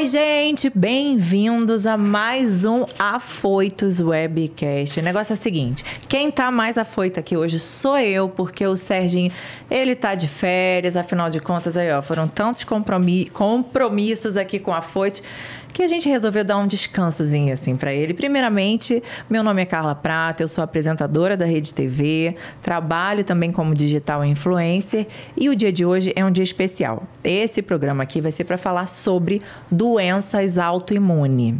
Oi, gente, bem-vindos a mais um Afoitos Webcast. O negócio é o seguinte: quem tá mais afoito aqui hoje sou eu, porque o Serginho, ele tá de férias, afinal de contas, aí, ó, foram tantos compromissos aqui com a Afoitos que a gente resolveu dar um descansozinho assim para ele. Primeiramente, meu nome é Carla Prata, eu sou apresentadora da Rede TV, trabalho também como digital influencer e o dia de hoje é um dia especial. Esse programa aqui vai ser para falar sobre doenças autoimunes.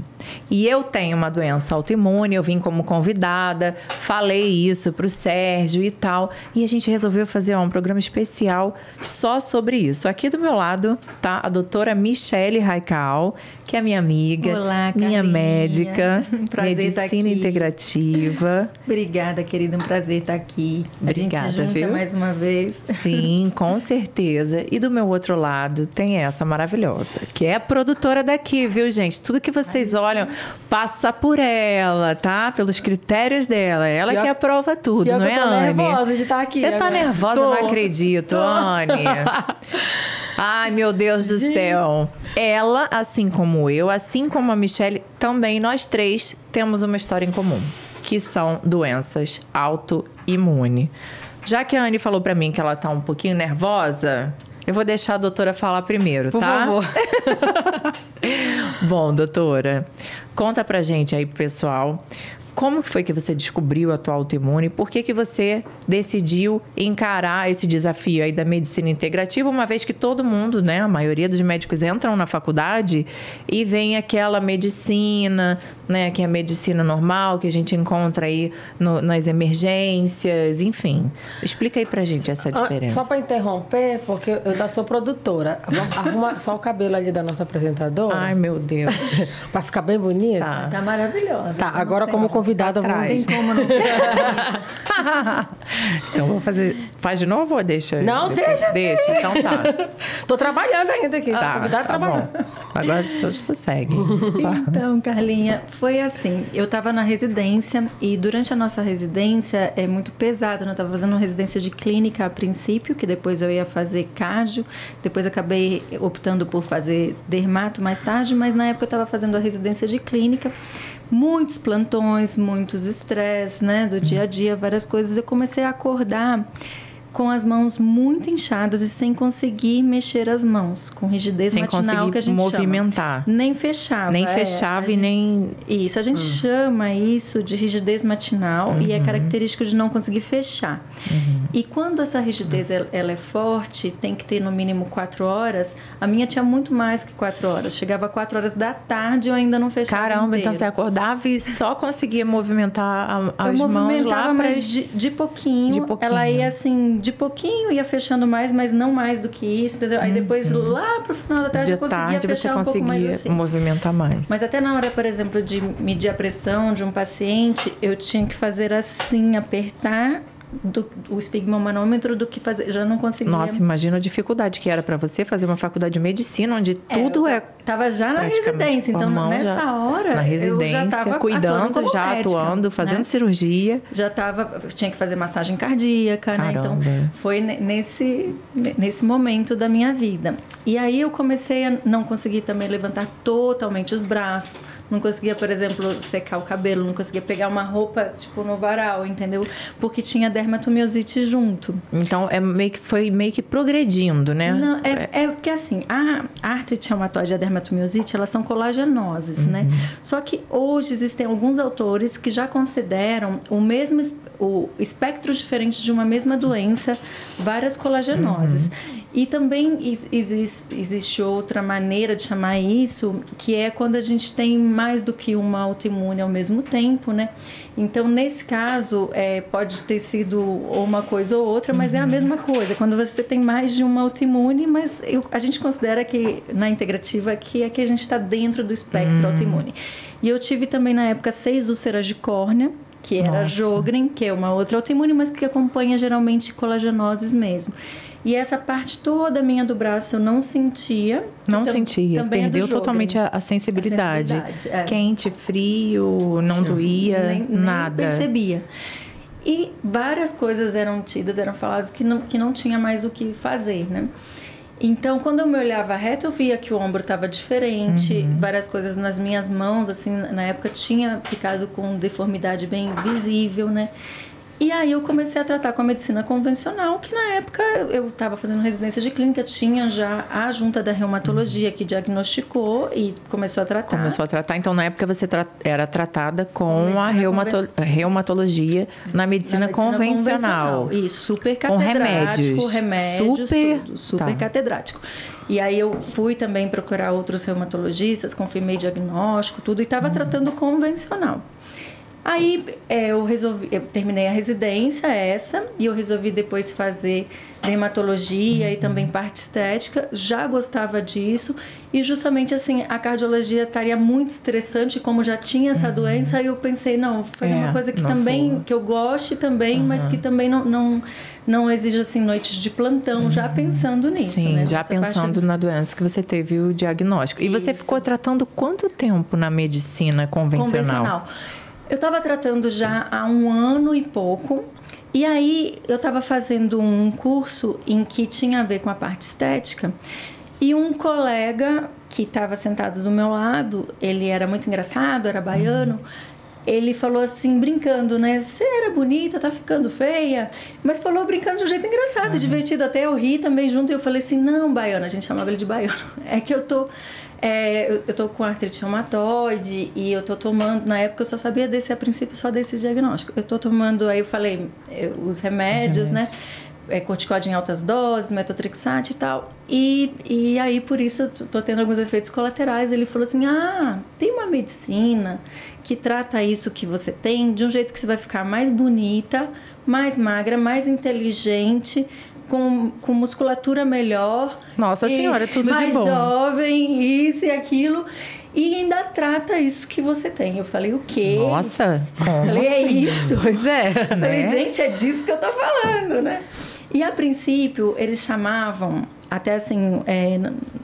E eu tenho uma doença autoimune, eu vim como convidada, falei isso para o Sérgio e tal, e a gente resolveu fazer ó, um programa especial só sobre isso. Aqui do meu lado tá a doutora Michele Raical, que é minha amiga, Olá, minha médica, prazer medicina estar aqui. integrativa. Obrigada, querida, um prazer estar aqui. Obrigada, a gente junta viu? mais uma vez. Sim, com certeza. E do meu outro lado tem essa maravilhosa, que é a produtora daqui, viu, gente? Tudo que vocês olham passa por ela, tá? Pelos critérios dela. Ela Pior- que aprova tudo, não é, eu tô Anne? nervosa de estar aqui. Você tá nervosa? Tô. Não acredito, Tô. Anne. Ai, meu Deus do céu. Ela, assim como eu, assim como a Michelle, também nós três temos uma história em comum, que são doenças autoimunes. Já que a Anne falou pra mim que ela tá um pouquinho nervosa, eu vou deixar a doutora falar primeiro, Por tá? favor. Bom, doutora, conta pra gente aí, pessoal, como foi que você descobriu a tua autoimune? Por que, que você decidiu encarar esse desafio aí da medicina integrativa, uma vez que todo mundo, né, a maioria dos médicos entram na faculdade e vem aquela medicina, né, que é a medicina normal, que a gente encontra aí no- nas emergências, enfim. Explica aí pra gente essa Ah, diferença. Só pra interromper, porque eu da sou produtora. Arruma só o cabelo ali da nossa apresentadora. Ai, meu Deus. pra ficar bem bonita. Tá. Tá maravilhosa. Tá, agora como convidada, Atrás. Tem como não. então vou fazer. Faz de novo ou deixa? Não, deixa sim. Deixa, então tá. Tô trabalhando ainda aqui. Tá, convidada tá trabalhando. bom. Agora só segue. Então, Carlinha, foi assim. Eu estava na residência e durante a nossa residência é muito pesado. né? Eu estava fazendo uma residência de clínica a princípio, que depois eu ia fazer cardio. Depois acabei optando por fazer dermato mais tarde, mas na época eu estava fazendo a residência de clínica. Muitos plantões, muitos estresses, né, do dia a dia, várias coisas. Eu comecei a acordar com as mãos muito inchadas e sem conseguir mexer as mãos, com rigidez Sem matinal que a gente movimentar. chama. Nem fechava. Nem é, fechava a e gente- nem. Isso, a gente chama isso de rigidez matinal e é característico de não conseguir fechar. E quando essa rigidez ela, ela é forte, tem que ter no mínimo quatro horas. A minha tinha muito mais que quatro horas. Chegava a quatro horas da tarde e eu ainda não fechava. Caramba, então você acordava e só conseguia movimentar a- as eu mãos movimentava, lá pra... mas de, de pouquinho. De pouquinho. Ela ia assim, de pouquinho, ia fechando mais, mas não mais do que isso, entendeu? Aí depois, lá pro final da tarde, Uhum. De eu conseguia tarde você fechar um pouco mais conseguia assim. movimentar mais. Mas até na hora, por exemplo, de medir a pressão de um paciente, eu tinha que fazer assim, apertar do, o esfigmomanômetro do que fazer. Já não conseguia. Nossa, imagina a dificuldade que era pra você fazer uma faculdade de medicina, onde tudo eu é. Tava já na residência, então nessa já- hora Na residência, eu já tava cuidando, já médica, atuando, fazendo né? cirurgia. já tava tinha que fazer massagem cardíaca, né? Então Caramba. foi ne- nesse nesse momento da minha vida. E aí eu comecei a não conseguir também levantar totalmente os braços, não conseguia, por exemplo, secar o cabelo, não conseguia pegar uma roupa tipo no varal, entendeu? Porque tinha dermatomiosite junto. Então é meio que foi meio que progredindo, né? Não, é, é porque assim, a artrite reumatoide e a dermatomiosite, elas são colagenoses, né? Uhum. Só que hoje existem alguns autores que já consideram o mesmo es- o espectro diferente de uma mesma doença, várias colagenoses. Uhum. E também ex- exis- existe outra maneira de chamar isso, que é quando a gente tem mais do que uma autoimune ao mesmo tempo, né? Então, nesse caso, é, pode ter sido uma coisa ou outra, mas é a mesma coisa. Quando você tem mais de uma autoimune, mas eu- a gente considera que, na integrativa, que é que a gente está dentro do espectro autoimune. E eu tive também, na época, seis úlceras de córnea, que era Nossa. Jogren, que é uma outra autoimune, mas que acompanha geralmente colagenoses mesmo. E essa parte toda minha do braço eu não sentia. Não Tam- sentia, é perdeu Jogren. totalmente a, a sensibilidade. A sensibilidade, é. Quente, frio, não doía, nem, nem nada. percebia. E várias coisas eram tidas, eram faladas que não, que não tinha mais o que fazer, né? Então, quando eu me olhava reto, eu via que o ombro estava diferente, Uhum. várias coisas nas minhas mãos, assim, na época tinha ficado com deformidade bem visível, né? E aí eu comecei a tratar com a medicina convencional, que na época eu estava fazendo residência de clínica, tinha já a junta da reumatologia que diagnosticou e começou a tratar. Começou a tratar, então na época você tra- era tratada com a reumato- reumatologia na medicina, Na medicina convencional. convencional. Isso, super Com catedrático, remédios. remédios, Super- tudo, super tá. catedrático. E aí eu fui também procurar outros reumatologistas, confirmei diagnóstico, tudo, e estava Uhum. tratando convencional. Aí é, eu resolvi, eu terminei a residência essa e eu resolvi depois fazer dermatologia e também Uhum. parte estética. Já gostava disso e justamente assim a cardiologia estaria muito estressante, como já tinha essa doença. Aí eu pensei não, vou fazer Uhum. É, uma coisa que também for. que eu goste também, mas que também não não, não exija assim noites de plantão, já pensando nisso, Uhum. Sim, né? já Nessa parte pensando na doença que você teve o diagnóstico. E você Isso. ficou tratando quanto tempo na medicina convencional? convencional. Eu estava tratando já há um ano e pouco. E aí eu estava fazendo um curso em que tinha a ver com a parte estética. E um colega que estava sentado do meu lado, ele era muito engraçado, era baiano. Ele falou assim, brincando, né? Você era bonita, tá ficando feia. Mas falou brincando de um jeito engraçado, divertido. Até eu ri também junto. E eu falei assim: não, baiano, a gente chamava ele de baiano. É que eu tô. É, eu, eu tô com artrite reumatoide e eu tô tomando. Na época eu só sabia desse, a princípio, só desse diagnóstico. Eu tô tomando, aí eu falei, eh, os remédios, né? É, corticóide em altas doses, metotrexate e tal. E, e aí, por isso, eu tô tendo alguns efeitos colaterais. Ele falou assim: ah, tem uma medicina que trata isso que você tem de um jeito que você vai ficar mais bonita, mais magra, mais inteligente, com, com musculatura melhor. Nossa Senhora, tudo de mais bom. jovem, isso e aquilo. E ainda trata isso que você tem. Eu falei, o quê? Nossa, como Falei, é assim? isso. Pois é, Falei, né? gente, é disso que eu tô falando, né? E a princípio, eles chamavam, até assim, é,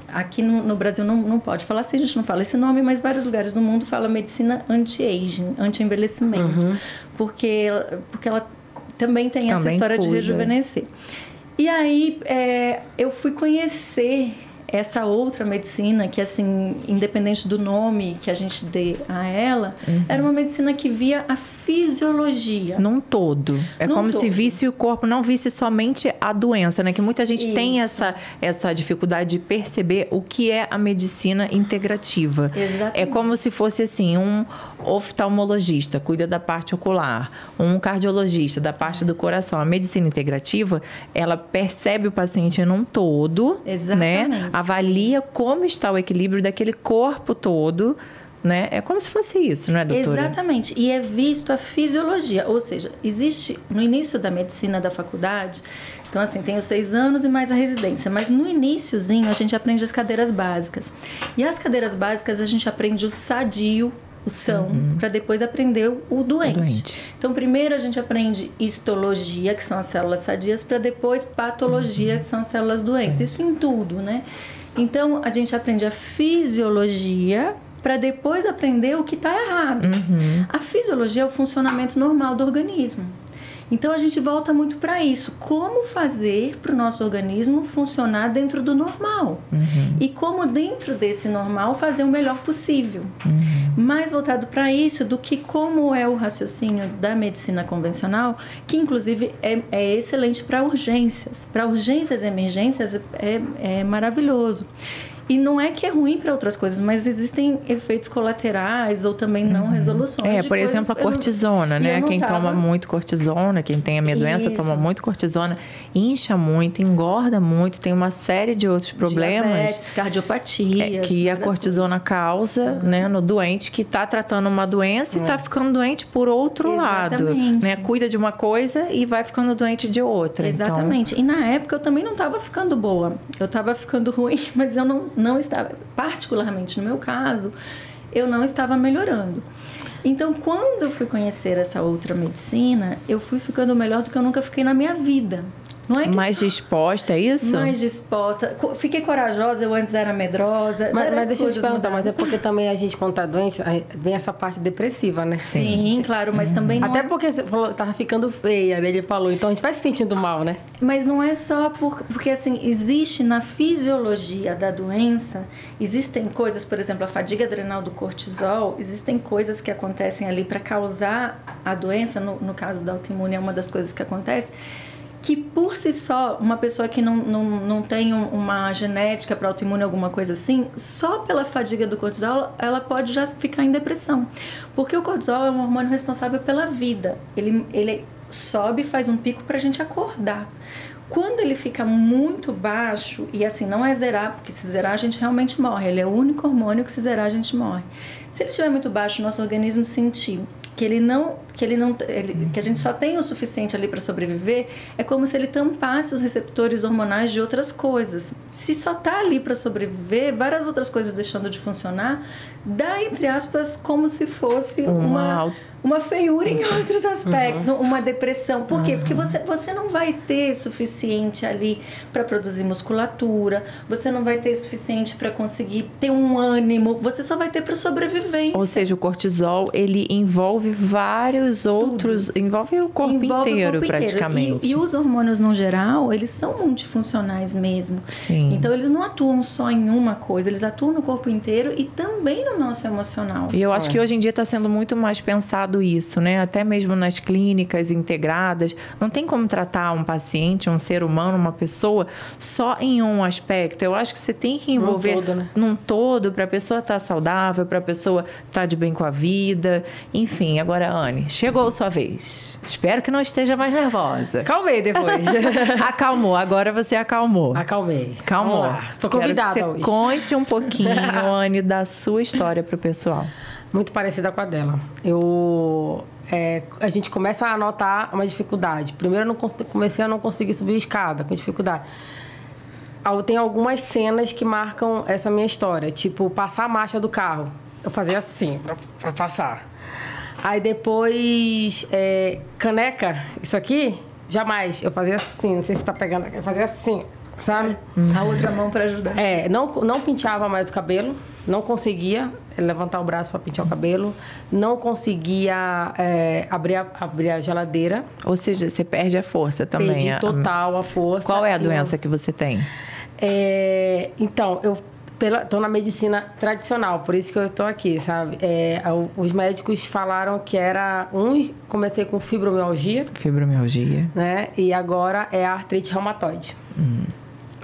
aqui no, no Brasil não, não pode falar assim, a gente não fala esse nome, mas vários lugares do mundo fala medicina anti-aging, anti-envelhecimento. Uhum. Porque, porque ela também tem essa Também história de rejuvenescer. E aí, é, eu fui conhecer essa outra medicina que assim independente do nome que a gente dê a ela Uhum. era uma medicina que via a fisiologia Num todo. É Num como se todo. visse o corpo, não visse somente a doença, né? Que muita gente tem Isso. essa, essa dificuldade de perceber o que é a medicina integrativa. Exatamente. É como se fosse assim, um oftalmologista cuida da parte ocular, um cardiologista da parte do coração. A medicina integrativa, ela percebe o paciente num todo, né? Exatamente. Avalia como está o equilíbrio daquele corpo todo, né? É como se fosse isso, não é, doutora? Exatamente. E é visto a fisiologia. Ou seja, existe no início da medicina da faculdade. Então, assim, tem os seis anos e mais a residência. Mas no iníciozinho a gente aprende as cadeiras básicas. E as cadeiras básicas a gente aprende o sadio, o são, para depois aprender o doente. doente. Então, primeiro a gente aprende histologia, que são as células sadias, para depois patologia, que são as células doentes. Isso em tudo, né? Então, a gente aprende a fisiologia para depois aprender o que está errado. A fisiologia é o funcionamento normal do organismo. Então a gente volta muito para isso. Como fazer para o nosso organismo funcionar dentro do normal? E como dentro desse normal fazer o melhor possível. Mais voltado para isso do que como é o raciocínio da medicina convencional, que inclusive é, é excelente para urgências. Para urgências e emergências é, é maravilhoso. E não é que é ruim para outras coisas, mas existem efeitos colaterais ou também não resoluções. É, por coisas- exemplo, a não- cortisona, né? não Quem tava- toma muito cortisona, quem tem a minha doença, Isso. toma muito cortisona, incha muito, engorda muito, tem uma série de outros problemas. Diabetes, cardiopatias. é, que a cortisona causa, né, no doente que está tratando uma doença e está ficando doente por outro lado, Exatamente. né? Cuida de uma coisa e vai ficando doente de outra. Então, Exatamente. E na época eu também não estava ficando boa. Eu estava ficando ruim, mas eu não, não estava. Particularmente no meu caso, eu não estava melhorando. Então, quando eu fui conhecer essa outra medicina, eu fui ficando melhor do que eu nunca fiquei na minha vida. Não é que mais disposta, é isso? mais disposta. Fiquei corajosa, eu antes era medrosa. Mas, mas deixa eu te perguntar, mas é porque também a gente, quando tá doente, vem essa parte depressiva, né? Sim, claro, mas também não Até é... porque você falou, tava ficando feia, né? Ele falou, então a gente vai se sentindo mal, né? Mas não é só por, porque assim, existe na fisiologia da doença, existem coisas, por exemplo, a fadiga adrenal do cortisol, existem coisas que acontecem ali para causar a doença, no, no caso da autoimune é uma das coisas que acontece, que por si só, uma pessoa que não, não, não tem um- uma genética para autoimune, alguma coisa assim, só pela fadiga do cortisol, ela pode já ficar em depressão. Porque o cortisol é um hormônio responsável pela vida. Ele, ele sobe e faz um pico para a gente acordar. Quando ele fica muito baixo, e assim, não é zerar, porque se zerar a gente realmente morre. Ele é o único hormônio que se zerar a gente morre. Se ele estiver muito baixo, nosso organismo sentir que ele não que ele não ele- que a gente só tem o suficiente ali para sobreviver é como se ele tampasse os receptores hormonais de outras coisas. Se só tá ali para sobreviver várias outras coisas deixando de funcionar dá entre aspas como se fosse Uma uma uma feiura em outros aspectos, uma depressão. Por quê? Porque você, você não vai ter suficiente ali para produzir musculatura, você não vai ter suficiente para conseguir ter um ânimo, você só vai ter para sobrevivência. Ou seja, o cortisol, ele envolve vários outros, envolve o corpo Envolve o inteiro, corpo inteiro. praticamente. E, e os hormônios, no geral, eles são multifuncionais mesmo. Sim. Então, eles não atuam só em uma coisa, eles atuam no corpo inteiro e também no nosso emocional. E eu acho É. que hoje em dia está sendo muito mais pensado isso, né? Até mesmo nas clínicas integradas. Não tem como tratar um paciente, um ser humano, uma pessoa, só em um aspecto. Eu acho que você tem que envolver todo, né? num todo para a pessoa estar saudável, para a pessoa estar de bem com a vida. Enfim, agora, Anne, chegou a sua vez. Espero que não esteja mais nervosa. Acalmei depois. Acalmou, agora você acalmou. Acalmei. Calmou. Sou Quero convidada que você hoje. conte um pouquinho, Anne, da sua história para o pessoal. Muito parecida com a dela. Eu, é, a gente começa a notar uma dificuldade. Primeiro, eu não comecei a não conseguir subir a escada com dificuldade. Tem algumas cenas que marcam essa minha história, tipo passar a marcha do carro. Eu fazia assim pra, pra passar. Aí depois, é, caneca, isso aqui, jamais. Eu fazia assim, não sei se tá pegando aqui, eu fazia assim, sabe? A outra mão para ajudar. É, não, não penteava mais o cabelo, não conseguia levantar o braço para pentear o cabelo, não conseguia é, abrir, a, abrir a geladeira, Ou seja, você perde a força também. perdi total a força. Qual é a Eu- doença que você tem? É, então, eu tô na medicina tradicional, por isso que eu tô aqui, sabe? É, os médicos falaram que era um, comecei com fibromialgia, Fibromialgia. né? E agora é a artrite reumatoide.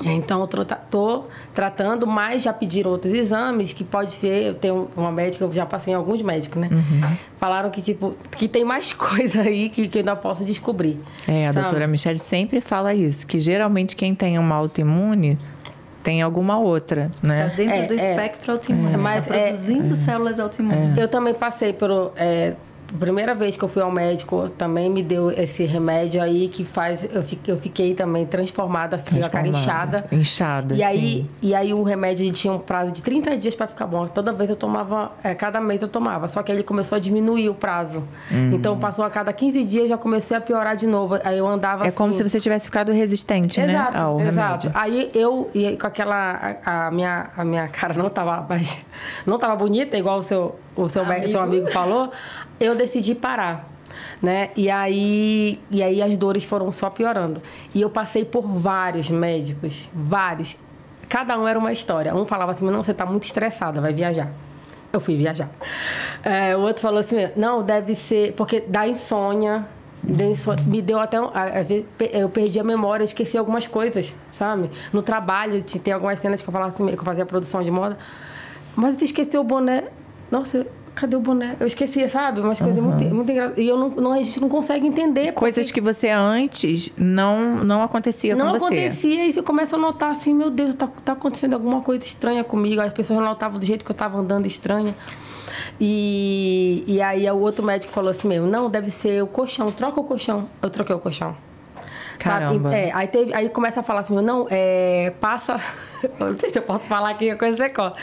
Então, eu tô, tô tratando, mas já pediram outros exames, que pode ser, eu tenho uma médica, eu já passei em alguns médicos, né? Falaram que, tipo, que tem mais coisa aí que, que eu ainda posso descobrir. É, a sabe? doutora Michelle sempre fala isso, que geralmente quem tem uma autoimune tem alguma outra, Tá né? dentro É, do é. espectro autoimune. Mas tá é- produzindo células autoimunes. Eu também passei pelo. Primeira vez que eu fui ao médico, também me deu esse remédio aí que faz. Eu fiquei, eu fiquei também transformada, fiquei com a cara Transformada. inchada. Inchada, E aí, sim. e aí o remédio ele tinha um prazo de 30 dias para ficar bom. Toda vez eu tomava, é, cada mês eu tomava. Só que aí ele começou a diminuir o prazo. Hum. Então passou a cada 15 dias, já comecei a piorar de novo. Aí eu andava É assim. como se você tivesse ficado resistente, Exato, né? Ao exato. remédio. Aí eu, e com aquela. A, a minha, a minha cara não tava, mais- não tava bonita, igual o seu, o seu amigo. seu amigo falou, eu decidi parar. Né? E aí, e aí as dores foram só piorando. E eu passei por vários médicos, vários. Cada um era uma história. Um falava assim: não, você tá muito estressada, vai viajar. Eu fui viajar. É, o outro falou assim: não, deve ser. Porque dá insônia. Deu insônia. Me deu até. um- Eu perdi a memória, esqueci algumas coisas, sabe? No trabalho, te- tem algumas cenas que eu falava assim, que eu fazia produção de moda. Mas você esqueceu o boné. Nossa, cadê o boné? Eu esquecia, sabe? Umas coisas muito, muito engraçadas. E eu não, não- a gente não consegue entender. Coisas que você antes não, não acontecia não com você. acontecia e você começa a notar assim, meu Deus, tá, tá acontecendo alguma coisa estranha comigo. As pessoas não notavam do jeito que eu tava andando estranha. E, e aí o outro médico falou assim mesmo, não, deve ser o colchão, troca o colchão. Eu troquei o colchão. Caramba. Sabe? É, aí, teve, aí começa a falar assim, não, é, passa. eu não sei se eu posso falar aqui, a coisa secó.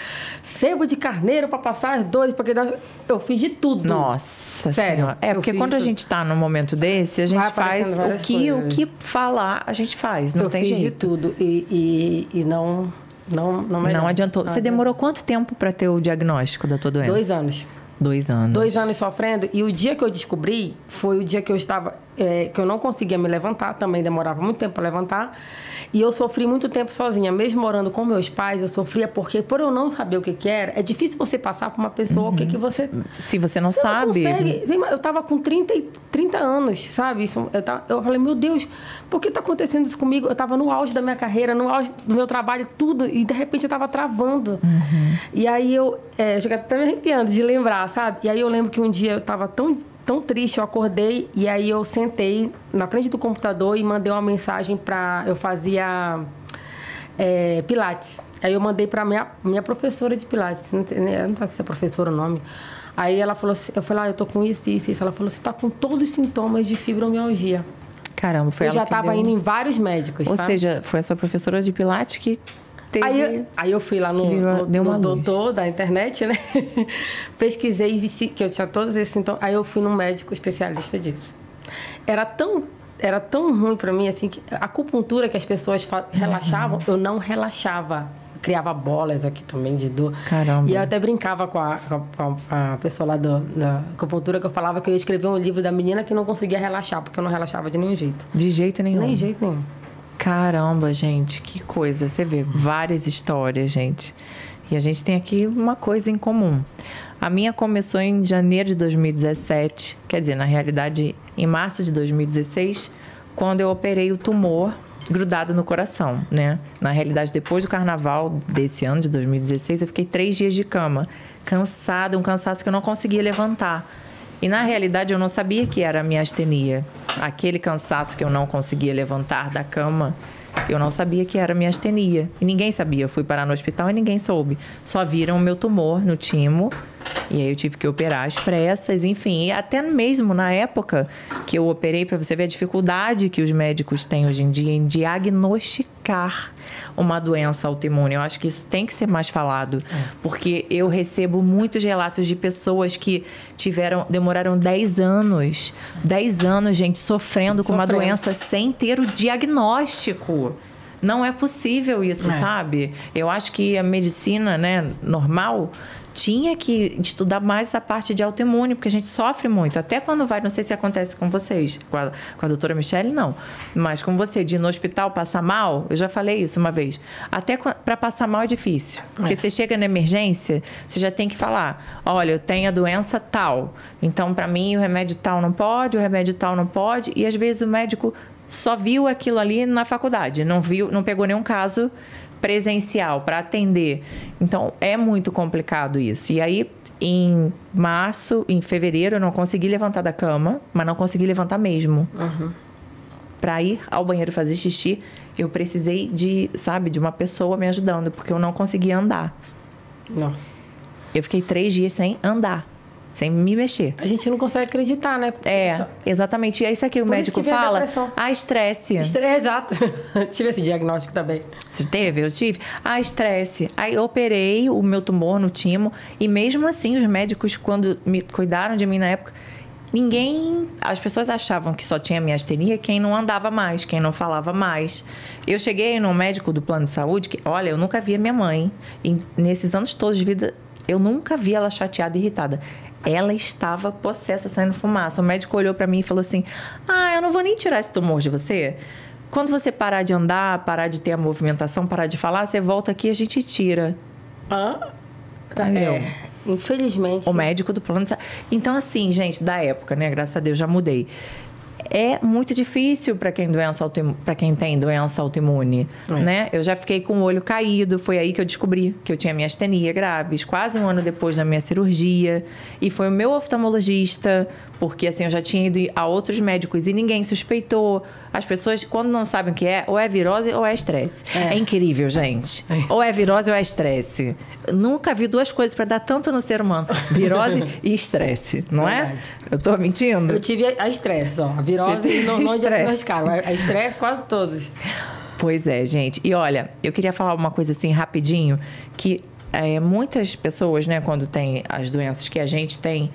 Sebo de carneiro para passar as dores, porque eu fiz de tudo. Nossa Sério, senhora. É, eu porque quando a gente tá num momento desse, a gente faz o que, o que falar, a gente faz. Não eu tem fiz de jeito. tudo. E, e, e não, não, não. Não adiantou. Não Você adiantou. demorou quanto tempo para ter o diagnóstico da tua doença? Dois anos. Dois anos. Dois anos sofrendo. E o dia que eu descobri foi o dia que eu estava. é, que eu não conseguia me levantar, também demorava muito tempo para levantar. E eu sofri muito tempo sozinha. Mesmo morando com meus pais, eu sofria porque, por eu não saber o que, que era, é difícil você passar por uma pessoa o que, que você. Se você não Você não sabe. consegue. Sim, mas Eu tava com 30, e- 30 anos, sabe? Isso, eu, tava- eu falei, meu Deus, por que tá acontecendo isso comigo? Eu tava no auge da minha carreira, no auge do meu trabalho, tudo, e de repente eu tava travando. E aí eu. É, chega até me arrepiando de lembrar, sabe? E aí eu lembro que um dia eu tava tão, tão triste, eu acordei e aí eu sentei na frente do computador e mandei uma mensagem pra. Eu fazia é, Pilates. Aí eu mandei pra minha, minha professora de Pilates. Não, sei, nem- não sei se é professora o nome. Aí ela falou assim, eu falei, ah, eu tô com isso, isso, isso. Ela falou, você tá com todos os sintomas de fibromialgia. Caramba, foi eu ela já que tava deu- indo em vários médicos, Ou sabe? seja, foi a sua professora de Pilates que teve. Aí, eu- aí eu fui lá no, virou- no, no doutor da internet, né? Pesquisei e vi que eu tinha todos esses sintomas. Aí eu fui num médico especialista disso. Era tão, era tão ruim pra mim, assim, que a acupuntura que as pessoas relaxavam, eu não relaxava. Eu criava bolas aqui também de dor. Caramba. E eu até brincava com a, com a- a pessoa lá do- da acupuntura, que eu falava que eu ia escrever um livro da menina que não conseguia relaxar, porque eu não relaxava de nenhum jeito. De jeito nenhum. Nem jeito nenhum. Caramba, gente, que coisa. Você vê várias histórias, gente. E a gente tem aqui uma coisa em comum. A minha começou em janeiro de 2017, quer dizer, na realidade, em março de 2016, quando eu operei o tumor grudado no coração, né? Na realidade, depois do carnaval desse ano, de 2016, eu fiquei três dias de cama, cansada, um cansaço que eu não conseguia levantar. E na realidade eu não sabia que era a miastenia. Aquele cansaço que eu não conseguia levantar da cama, eu não sabia que era miastenia. E ninguém sabia. Eu fui parar no hospital e ninguém soube. Só viram o meu tumor no timo. E aí eu tive que operar às pressas, enfim. E até mesmo na época que eu operei, para você ver a dificuldade que os médicos têm hoje em dia em diagnosticar uma doença autoimune. Eu acho que isso tem que ser mais falado. Porque eu recebo muitos relatos de pessoas que tiveram, demoraram 10 anos, 10 anos, gente, sofrendo com uma Sofrendo. doença sem ter o diagnóstico. Não é possível isso, É. sabe? Eu acho que a medicina, né, normal, tinha que estudar mais essa parte de autoimune, porque a gente sofre muito. Até quando vai, não sei se acontece com vocês, com a, com a doutora Michelle, não. Mas com você, de ir no hospital passar mal, eu já falei isso uma vez. Até para passar mal é difícil. Porque É. você chega na emergência, você já tem que falar: olha, eu tenho a doença tal. Então, para mim, o remédio tal não pode, o remédio tal não pode. E às vezes o médico só viu aquilo ali na faculdade, não viu, não pegou nenhum caso presencial para atender. Então é muito complicado isso. E aí em março, em fevereiro eu não consegui levantar da cama, mas não consegui levantar mesmo. Para ir ao banheiro fazer xixi, eu precisei de, sabe, de uma pessoa me ajudando, porque eu não conseguia andar. Nossa. Eu fiquei três dias sem andar, sem me mexer. A gente não consegue acreditar, né? Porque É, só- exatamente. E é isso aqui o Por médico fala. Ah, estresse. Estre- É, exato. Tive esse diagnóstico também. Você teve? Eu tive. Ah, estresse. Aí eu operei o meu tumor no timo. E mesmo assim, os médicos, quando me cuidaram de mim na época, ninguém. As pessoas achavam que só tinha miastenia quem não andava mais, quem não falava mais. Eu cheguei num médico do plano de saúde que, olha, eu nunca vi a minha mãe. E nesses anos todos de vida, eu nunca vi ela chateada e irritada. Ela estava possessa, saindo fumaça. O médico olhou para mim e falou assim: Ah, eu não vou nem tirar esse tumor de você. Quando você parar de andar, parar de ter a movimentação, parar de falar, você volta aqui e a gente tira. Hã? Tá, é. Infelizmente. O médico do plano de saúde. Então, assim, gente, da época, né? Graças a Deus já mudei. É muito difícil para quem, doença pra quem tem doença autoimune, É. né? Eu já fiquei com o olho caído, foi aí que eu descobri que eu tinha miastenia graves, quase um ano depois da minha cirurgia. E foi o meu oftalmologista, porque assim, eu já tinha ido a outros médicos e ninguém suspeitou. As pessoas, quando não sabem o que é, ou é virose ou é estresse. É. É, incrível, gente. Ou é virose ou é estresse. Nunca vi duas coisas para dar tanto no ser humano: virose e estresse, não é? Verdade. Eu tô mentindo? Eu tive a estresse, ó. A virose e não, não Estresse. diagnosticaram. É estresse quase todos. Pois é, gente. E olha, eu queria falar uma coisa assim rapidinho, que é, muitas pessoas, né, quando tem as doenças que a gente tem,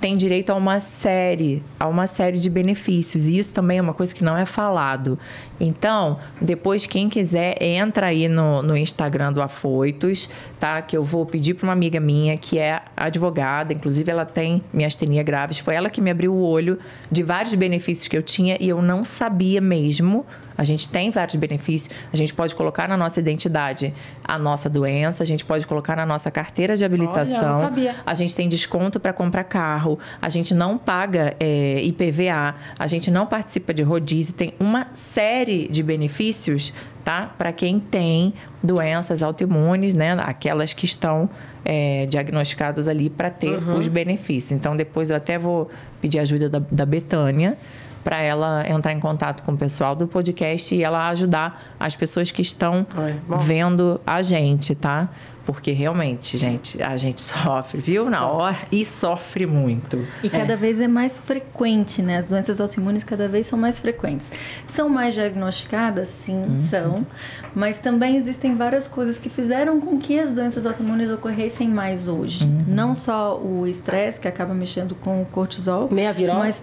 tem direito a uma série, a uma série de benefícios. E isso também é uma coisa que não é falado. Então, depois, quem quiser, entra aí no, no Instagram do Afoitos, tá? Que eu vou pedir para uma amiga minha que é advogada, inclusive ela tem miastenia graves. Foi ela que me abriu o olho de vários benefícios que eu tinha e eu não sabia mesmo. A gente tem vários benefícios. A gente pode colocar na nossa identidade a nossa doença, a gente pode colocar na nossa carteira de habilitação. Olha, não sabia. A gente tem desconto para comprar carro, a gente não paga é, IPVA, a gente não participa de rodízio, tem uma série de benefícios, tá? Para quem tem doenças autoimunes, né? Aquelas que estão é, diagnosticadas ali para ter os benefícios. Então, depois eu até vou pedir ajuda da, da Betânia para ela entrar em contato com o pessoal do podcast e ela ajudar as pessoas que estão bom. vendo a gente, tá? Porque realmente, gente, a gente sofre, viu? Na hora e sofre muito. E cada vez é mais frequente, né? As doenças autoimunes cada vez são mais frequentes. São mais diagnosticadas? Sim, são. Mas também existem várias coisas que fizeram com que as doenças autoimunes ocorressem mais hoje. Não só o estresse, que acaba mexendo com o cortisol. Nem a virose. Mas,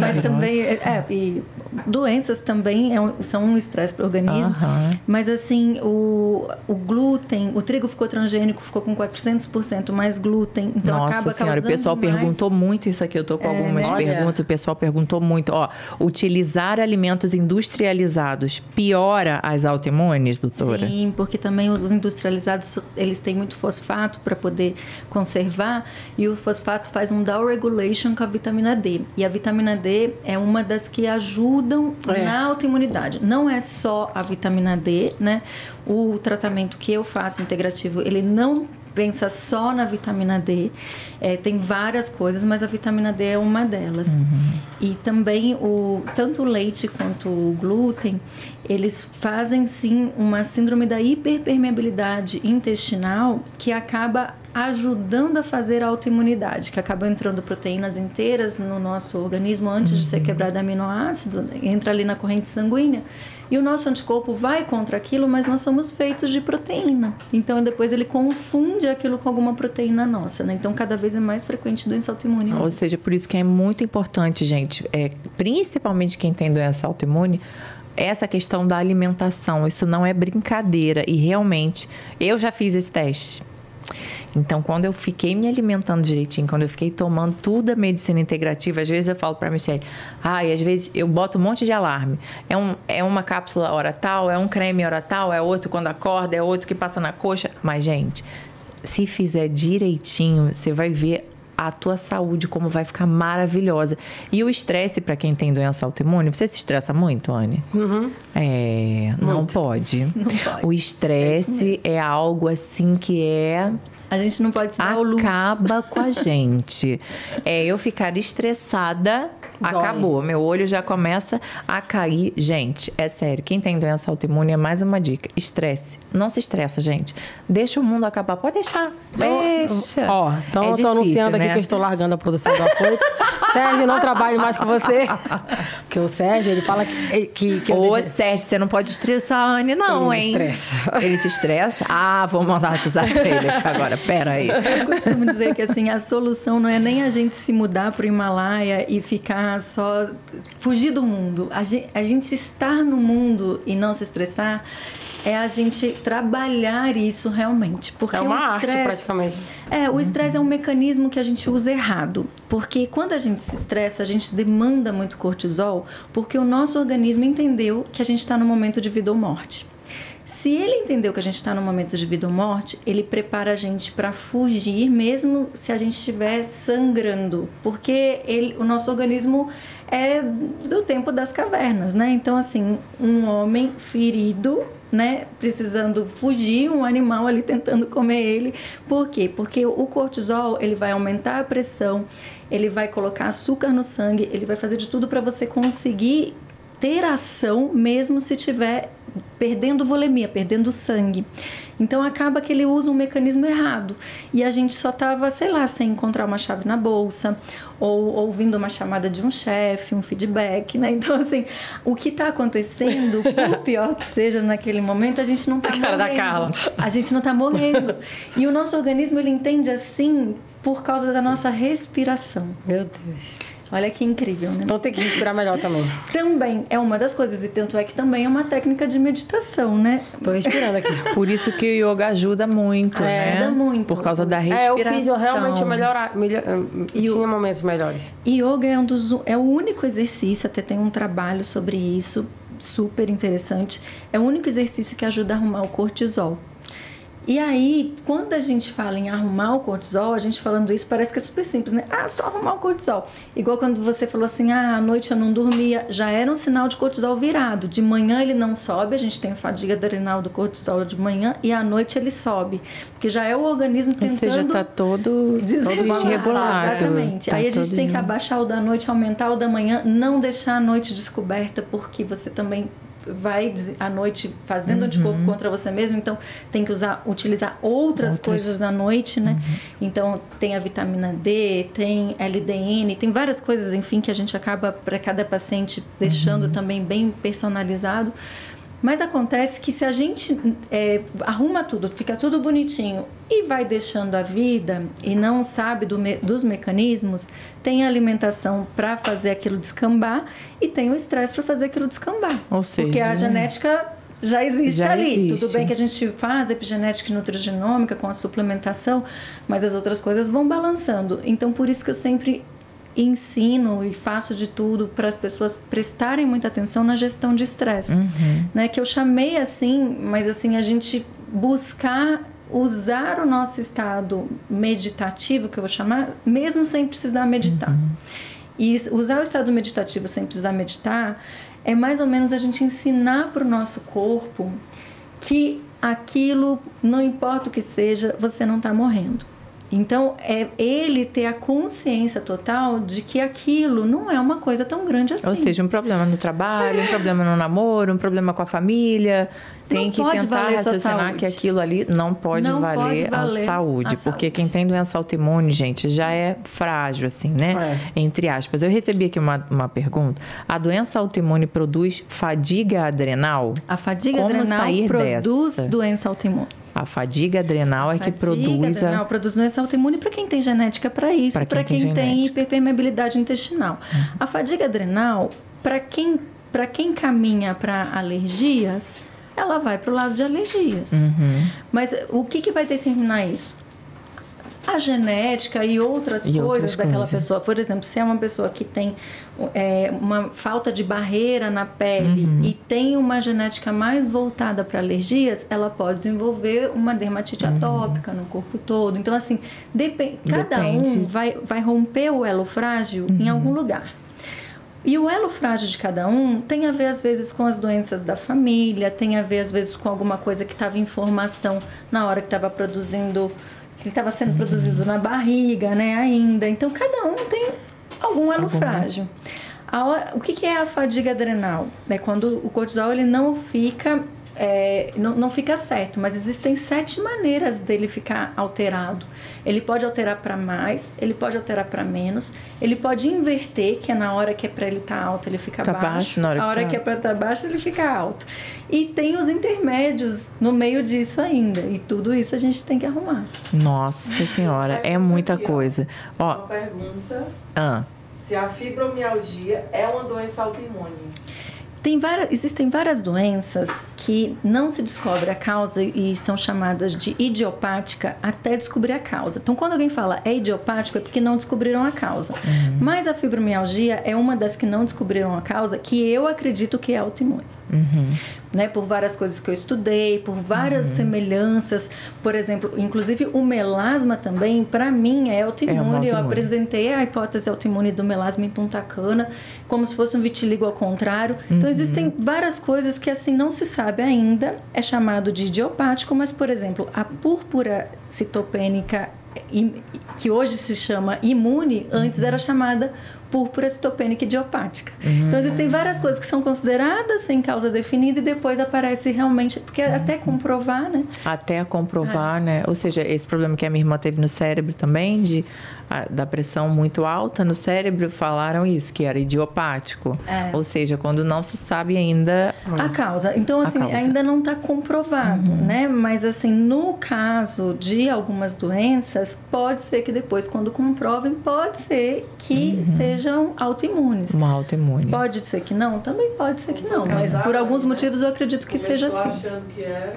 mas também... É, e doenças também é um- são um estresse para o organismo. Aham. Mas assim, o, o glúten... O trigo ficou transgênico, ficou com 400% mais glúten. Então Nossa acaba senhora, o pessoal mais- perguntou muito isso aqui. Eu tô com algumas né? Olha. perguntas, o pessoal perguntou muito. Ó, utilizar alimentos industrializados piora as autoimunes, doutora? Sim, porque também os industrializados eles têm muito fosfato para poder conservar e o fosfato faz um down regulation com a vitamina D. E a vitamina D é uma das que ajudam É. na autoimunidade. Não é só a vitamina D, né? O tratamento que eu faço integrativo, ele não pensa só na vitamina D. É, tem várias coisas, mas a vitamina D é uma delas. E também o tanto o leite quanto o glúten, eles fazem sim uma síndrome da hiperpermeabilidade intestinal que acaba ajudando a fazer a autoimunidade, que acaba entrando proteínas inteiras no nosso organismo antes de ser quebrado aminoácido, entra ali na corrente sanguínea. E o nosso anticorpo vai contra aquilo, mas nós somos feitos de proteína. Então depois ele confunde aquilo com alguma proteína nossa, né? Então cada vez é mais frequente doença autoimune. Ou seja, por isso que é muito importante, gente, é, principalmente quem tem doença autoimune, essa questão da alimentação. Isso não é brincadeira. E realmente, eu já fiz esse teste. Então, quando eu fiquei me alimentando direitinho, quando eu fiquei tomando tudo a medicina integrativa, às vezes eu falo para Michelle, ai, às vezes eu boto um monte de alarme. É, um, é uma cápsula hora tal, é um creme hora tal, é outro quando acorda, é outro que passa na coxa. Mas, gente, se fizer direitinho, você vai ver a tua saúde como vai ficar maravilhosa. E o estresse para quem tem doença autoimune, você se estressa muito, Anne? É, não pode. Não pode. O estresse é algo assim que é A gente não pode se dar o luxo. acaba com a gente. É, eu ficar estressada, Dói. acabou. Meu olho já começa a cair. Gente, é sério. Quem tem doença autoimune é mais uma dica. Estresse. Não se estressa, gente. Deixa o mundo acabar. Pode deixar. Deixa. Ó, então É eu tô difícil, anunciando aqui né? que eu estou largando a produção do Afoito. Sérgio, não trabalho mais com você. Porque o Sérgio, ele fala que... que, que eu Ô, deixo- Sérgio, você não pode estressar a Anne, não, Ele hein? estressa. Ele te estressa? Ah, vou mandar um WhatsApp pra ele aqui agora. Pera aí. Eu costumo dizer que assim, a solução não é nem a gente se mudar para o Himalaia e ficar só fugir do mundo. A gente, a gente estar no mundo e não se estressar é a gente trabalhar isso realmente. Porque É uma o arte, estresse- praticamente. É, o estresse é um mecanismo que a gente usa errado. Porque quando a gente se estressa, a gente demanda muito cortisol, porque o nosso organismo entendeu que a gente está no momento de vida ou morte. Se ele entendeu que a gente está no momento de vida ou morte, ele prepara a gente para fugir, mesmo se a gente estiver sangrando, porque ele, o nosso organismo é do tempo das cavernas, né? Então, assim, um homem ferido, né, precisando fugir, um animal ali tentando comer ele. Por quê? Porque o cortisol ele vai aumentar a pressão, ele vai colocar açúcar no sangue, ele vai fazer de tudo para você conseguir ter ação mesmo se tiver perdendo volemia, perdendo sangue. Então acaba que ele usa um mecanismo errado. E a gente só estava, sei lá, sem encontrar uma chave na bolsa, ou ouvindo uma chamada de um chefe, um feedback, né? Então, assim, o que está acontecendo, por pior que seja naquele momento, a gente não está morrendo. da Carla. A gente não está morrendo. E o nosso organismo, ele entende assim por causa da nossa respiração. Meu Deus. Olha que incrível, né? Então tem que respirar melhor também. Também é uma das coisas, e tanto é que também é uma técnica de meditação, né? Tô respirando aqui. Por isso que o yoga ajuda muito, É, né? ajuda muito. Por causa da É, respiração. eu fiz, eu realmente melhorar, melhor, E tinha o- momentos melhores. Yoga é um dos é o único exercício, até tem um trabalho sobre isso, super interessante. É o único exercício que ajuda a arrumar o cortisol. E aí, quando a gente fala em arrumar o cortisol, a gente falando isso parece que é super simples, né? Ah, só arrumar o cortisol. Igual quando você falou assim, ah, à noite eu não dormia, já era um sinal de cortisol virado. De manhã ele não sobe, a gente tem fadiga adrenal do cortisol de manhã, e à noite ele sobe. Porque já é o organismo Ou tentando seja, tá todo, desregulado. Exatamente. Tá Aí a gente tem que abaixar o da noite, aumentar o da manhã, não deixar a noite descoberta, porque você também vai à noite fazendo anticorpo contra você mesmo, então tem que usar, utilizar outras, Outras. coisas à noite, né? Então tem a vitamina D, tem LDN, tem várias coisas, enfim, que a gente acaba para cada paciente deixando também bem personalizado. Mas acontece que se a gente é, arruma tudo, fica tudo bonitinho e vai deixando a vida e não sabe do me- dos mecanismos, tem a alimentação para fazer aquilo descambar e tem o estresse para fazer aquilo descambar. Ou seja, Porque a genética já existe Já ali. existe. Tudo bem que a gente faz epigenética e nutrigenômica com a suplementação, mas as outras coisas vão balançando. Então, por isso que eu sempre ensino e faço de tudo para as pessoas prestarem muita atenção na gestão de estresse, né? Que eu chamei assim, mas assim a gente buscar usar o nosso estado meditativo, que eu vou chamar, mesmo sem precisar meditar. E usar o estado meditativo sem precisar meditar é mais ou menos a gente ensinar para o nosso corpo que aquilo, não importa o que seja, você não está morrendo. Então, é ele ter a consciência total de que aquilo não é uma coisa tão grande assim. Ou seja, um problema no trabalho, um problema no namoro, um problema com a família. Tem Não que tentar raciocinar que aquilo ali não pode, Não valer, pode valer a saúde. a Porque saúde. quem tem doença autoimune, gente, já é frágil, assim, né? Entre aspas. Eu recebi aqui uma, uma pergunta. A doença autoimune produz fadiga adrenal? A fadiga Como adrenal sair produz dessa? doença autoimune. A fadiga adrenal é que Fadiga produz a... adrenal produz doença autoimune para quem tem genética para isso, quem para tem quem, tem genética. hiperpermeabilidade intestinal. A fadiga adrenal, para quem, para quem caminha para alergias, ela vai para o lado de alergias. Uhum. Mas o que, que vai determinar isso? A genética e outras E coisas outras daquela coisas. pessoa. Por exemplo, se é uma pessoa que tem é, uma falta de barreira na pele Uhum. e tem uma genética mais voltada para alergias, ela pode desenvolver uma dermatite atópica no corpo todo. Então, assim, depen- cada um Depende. Uhum. vai, vai romper o elo frágil em algum lugar. E o elo frágil de cada um tem a ver, às vezes, com as doenças da família, tem a ver, às vezes, com alguma coisa que estava em formação na hora que estava produzindo, que estava sendo produzido na barriga, né, ainda. Então, cada um tem algum elo Algum. frágil. A hora- o que, que é a fadiga adrenal? É quando o cortisol ele não fica é, não, não fica certo, mas existem sete maneiras dele ficar alterado. Ele pode alterar para mais, ele pode alterar para menos, ele pode inverter, que é na hora que é para ele estar alto, ele fica Tá baixo, baixo, na hora a que hora tá- que é para estar baixo, ele fica alto. E tem os intermédios no meio disso ainda, e tudo isso a gente tem que arrumar. Nossa senhora, é muita Aqui, ó. coisa. Uma Ó, pergunta: ah, se a fibromialgia é uma doença autoimune? Tem várias, existem várias doenças que não se descobre a causa e são chamadas de idiopática até descobrir a causa. Então, quando alguém fala é idiopático, é porque não descobriram a causa. Mas a fibromialgia é uma das que não descobriram a causa, que eu acredito que é autoimune. Né, por várias coisas que eu estudei, por várias semelhanças. Por exemplo, inclusive o melasma também, para mim, é autoimune. É uma Eu apresentei a hipótese autoimune do melasma em Punta Cana, como se fosse um vitiligo ao contrário. Então, existem várias coisas que, assim, não se sabe ainda. É chamado de idiopático, mas, por exemplo, a púrpura citopênica, que hoje se chama imune, antes era chamada púrpura citopênica idiopática. Uhum. Então, existem várias coisas que são consideradas sem causa definida e depois aparece realmente, porque uhum. até comprovar, né? Até comprovar, é. né? Ou seja, esse problema que a minha irmã teve no cérebro também, de da pressão muito alta no cérebro, falaram isso, que era idiopático. É. Ou seja, quando não se sabe ainda a causa. Então, assim, causa. ainda não está comprovado, uhum. né? Mas, assim, no caso de algumas doenças, pode ser que depois, quando comprovem, pode ser que uhum. sejam autoimunes. Uma autoimune. Pode ser que não? Também pode ser que não. Mas por alguns motivos eu acredito que seja assim. achando que era é,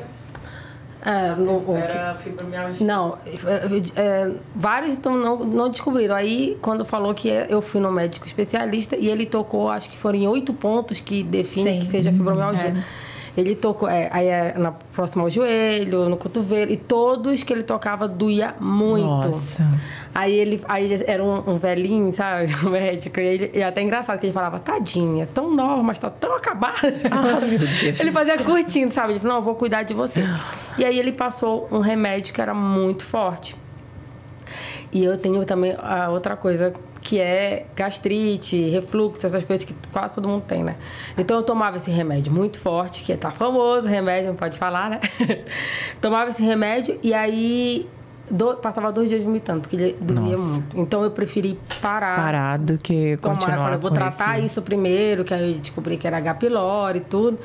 no, Era fibromialgia? Não, é, é, vários então não, não descobriram. Aí, quando falou que é, eu fui no médico especialista e ele tocou, acho que foram em oito pontos que definem que seja fibromialgia. É. Ele tocou, é, aí é na próxima ao joelho, no cotovelo, e todos que ele tocava doía muito. Nossa. Aí ele aí era um, um velhinho, sabe? Um médico. E, ele, e até engraçado que ele falava, tadinha, tão nova, mas tá tão acabada. Ah, meu Deus. ele fazia curtindo, sabe? Ele falou, não, vou cuidar de você. E aí ele passou um remédio que era muito forte. E eu tenho também a outra coisa que é gastrite, refluxo, essas coisas que quase todo mundo tem, né? Então eu tomava esse remédio muito forte, que tá famoso, remédio, não pode falar, né? tomava esse remédio e aí do, passava dois dias vomitando, porque ele doía Nossa. muito. Então eu preferi parar. Parar do que tomar. continuar. Eu falei, vou tratar esse... isso primeiro, que aí eu descobri que era H. pylori e tudo.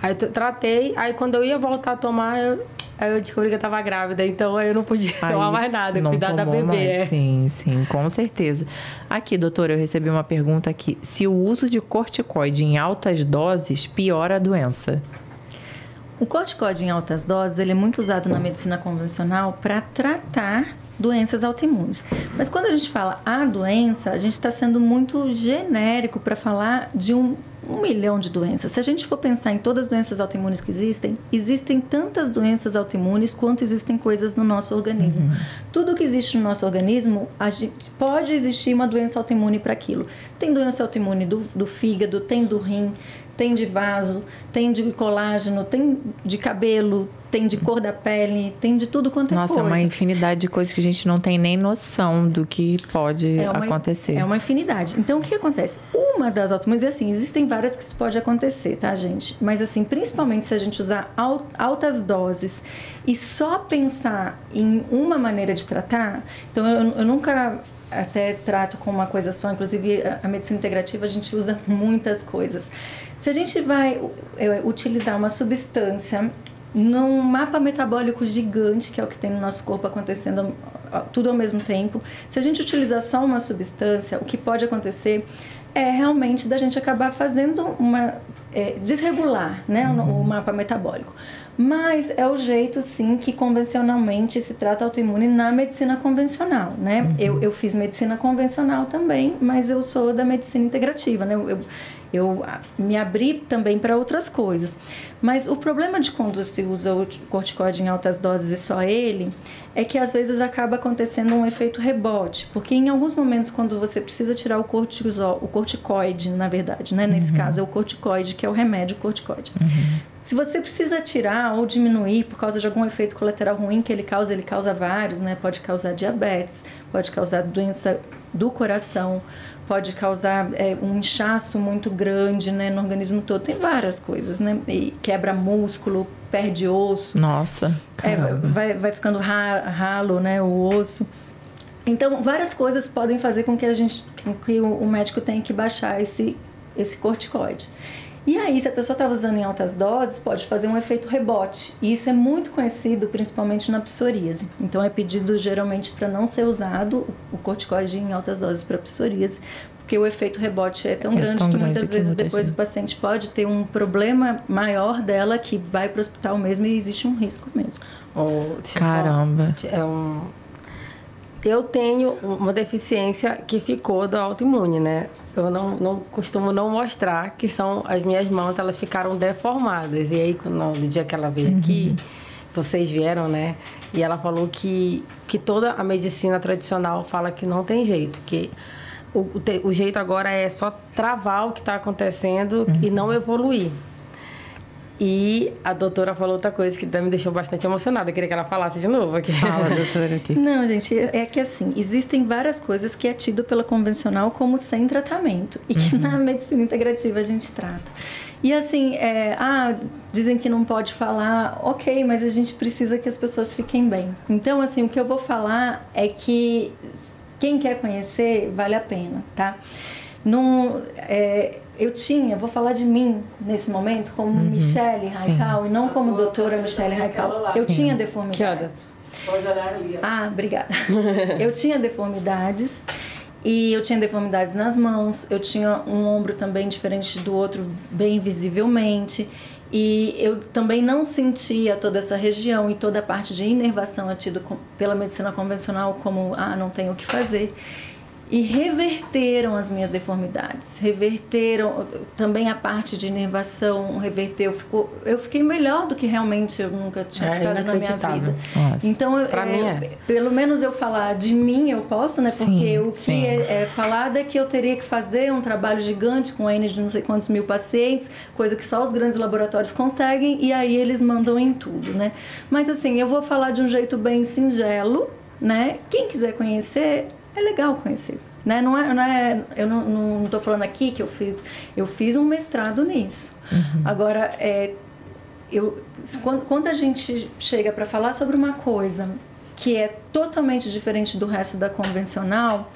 Aí eu tratei, aí quando eu ia voltar a tomar, eu, aí eu descobri que eu tava grávida, então eu não podia aí tomar mais nada, cuidar da bebê. Mais. É. Sim, sim, com certeza. Aqui, doutora, eu recebi uma pergunta aqui. Se o uso de corticoide em altas doses piora a doença? O corticoide em altas doses ele é muito usado na medicina convencional para tratar doenças autoimunes. Mas quando a gente fala a doença, a gente está sendo muito genérico para falar de um, um, milhão de doenças. Se a gente for pensar em todas as doenças autoimunes que existem, existem tantas doenças autoimunes quanto existem coisas no nosso organismo. Uhum. Tudo que existe no nosso organismo, pode existir uma doença autoimune para aquilo. Tem doença autoimune do, do fígado, tem do rim, tem de vaso, tem de colágeno, tem de cabelo, tem de cor da pele, tem de tudo quanto é Nossa, coisa. Nossa, é uma infinidade de coisas que a gente não tem nem noção do que pode é uma, acontecer. É uma infinidade. Então, o que acontece? Uma das autoimunes, assim, existem várias que isso pode acontecer, tá, gente? Mas, assim, principalmente se a gente usar altas doses e só pensar em uma maneira de tratar, então eu, eu nunca até trato com uma coisa só, inclusive a medicina integrativa a gente usa muitas coisas. Se a gente vai é, utilizar uma substância num mapa metabólico gigante, que é o que tem no nosso corpo acontecendo tudo ao mesmo tempo, se a gente utilizar só uma substância, o que pode acontecer é realmente da gente acabar fazendo uma é, desregular né, uhum. o mapa metabólico. Mas é o jeito, sim, que convencionalmente se trata autoimune na medicina convencional, né? Uhum. Eu, eu fiz medicina convencional também, mas eu sou da medicina integrativa, né? Eu, eu, eu me abri também para outras coisas. Mas o problema de quando se usa o corticoide em altas doses e só ele, é que às vezes acaba acontecendo um efeito rebote, porque em alguns momentos quando você precisa tirar o cortisol, o corticoide, na verdade, né? Nesse uhum. caso é o corticoide, que é o remédio corticoide. Uhum. Se você precisa tirar ou diminuir por causa de algum efeito colateral ruim que ele causa, ele causa vários, né? Pode causar diabetes, pode causar doença do coração, pode causar é, um inchaço muito grande né, no organismo todo. Tem várias coisas, né? E quebra músculo, perde osso. Nossa, é, vai, vai ficando ralo, né, o osso. Então, várias coisas podem fazer com que a gente, com que o médico tenha que baixar esse, esse corticoide. E aí, se a pessoa está usando em altas doses, pode fazer um efeito rebote. E isso é muito conhecido, principalmente na psoríase. Então, é pedido geralmente para não ser usado o corticoide em altas doses para psoríase, porque o efeito rebote é tão é grande tão que muitas que vezes depois gente. o paciente pode ter um problema maior dela que vai para o hospital mesmo e existe um risco mesmo. Oh, Caramba. é um eu tenho uma deficiência que ficou do autoimune, né? Eu não, não costumo não mostrar que são as minhas mãos, elas ficaram deformadas. E aí, no, no dia que ela veio uhum. aqui, vocês vieram, né? E ela falou que, que toda a medicina tradicional fala que não tem jeito, que o, o, o jeito agora é só travar o que está acontecendo uhum. e não evoluir. E a doutora falou outra coisa que me deixou bastante emocionada. Eu queria que ela falasse de novo aqui. Fala, doutora, aqui. Não, gente, é que assim, existem várias coisas que é tido pela convencional como sem tratamento e que uhum. na medicina integrativa a gente trata. E assim, é, ah, dizem que não pode falar, ok, mas a gente precisa que as pessoas fiquem bem. Então, assim, o que eu vou falar é que quem quer conhecer, vale a pena, tá? Num, é, eu tinha, vou falar de mim nesse momento, como uhum. Michelle Raikal e não como doutora Michelle Raikal. Eu Sim. tinha deformidades. Pode olhar ali. Ah, obrigada. eu tinha deformidades e eu tinha deformidades nas mãos, eu tinha um ombro também diferente do outro, bem visivelmente. E eu também não sentia toda essa região e toda a parte de inervação é tido pela medicina convencional como, ah, não tenho o que fazer e reverteram as minhas deformidades, reverteram também a parte de inervação, reverteu, ficou, eu fiquei melhor do que realmente eu nunca tinha é, ficado na minha vida. Nossa. Então, é, é. pelo menos eu falar de mim eu posso, né? Porque sim, o que é, é falado é que eu teria que fazer um trabalho gigante com N de não sei quantos mil pacientes, coisa que só os grandes laboratórios conseguem e aí eles mandam em tudo, né? Mas assim, eu vou falar de um jeito bem singelo, né? Quem quiser conhecer, é legal conhecer. Né? Não é, não é, eu não estou falando aqui que eu fiz, eu fiz um mestrado nisso. Uhum. Agora, é, eu, quando, quando a gente chega para falar sobre uma coisa que é totalmente diferente do resto da convencional,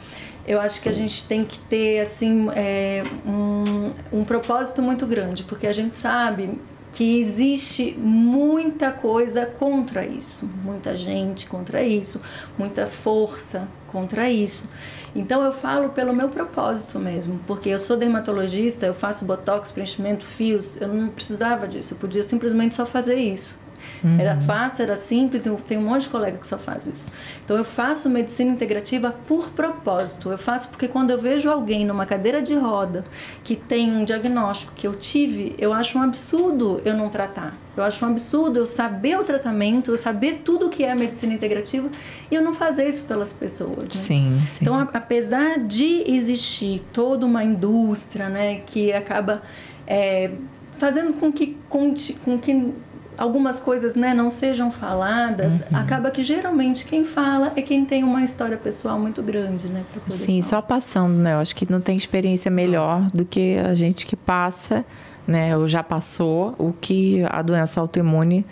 eu acho que a gente tem que ter assim é, um, um propósito muito grande, porque a gente sabe que existe muita coisa contra isso, muita gente contra isso, muita força contra isso. Então eu falo pelo meu propósito mesmo, porque eu sou dermatologista, eu faço botox, preenchimento, fios, eu não precisava disso, eu podia simplesmente só fazer isso. Uhum. Era fácil, era simples, eu tenho um monte de colega que só faz isso. Então eu faço medicina integrativa por propósito. Eu faço porque quando eu vejo alguém numa cadeira de roda que tem um diagnóstico que eu tive, eu acho um absurdo eu não tratar. Eu acho um absurdo eu saber o tratamento, eu saber tudo o que é a medicina integrativa e eu não fazer isso pelas pessoas. Né? Sim, sim. Então, apesar de existir toda uma indústria né, que acaba é, fazendo com que, com, com que algumas coisas né, não sejam faladas, uhum. acaba que geralmente quem fala é quem tem uma história pessoal muito grande, né? Sim, falar. só passando, né? Eu acho que não tem experiência melhor do que a gente que passa, né? Ou já passou o que a doença autoimune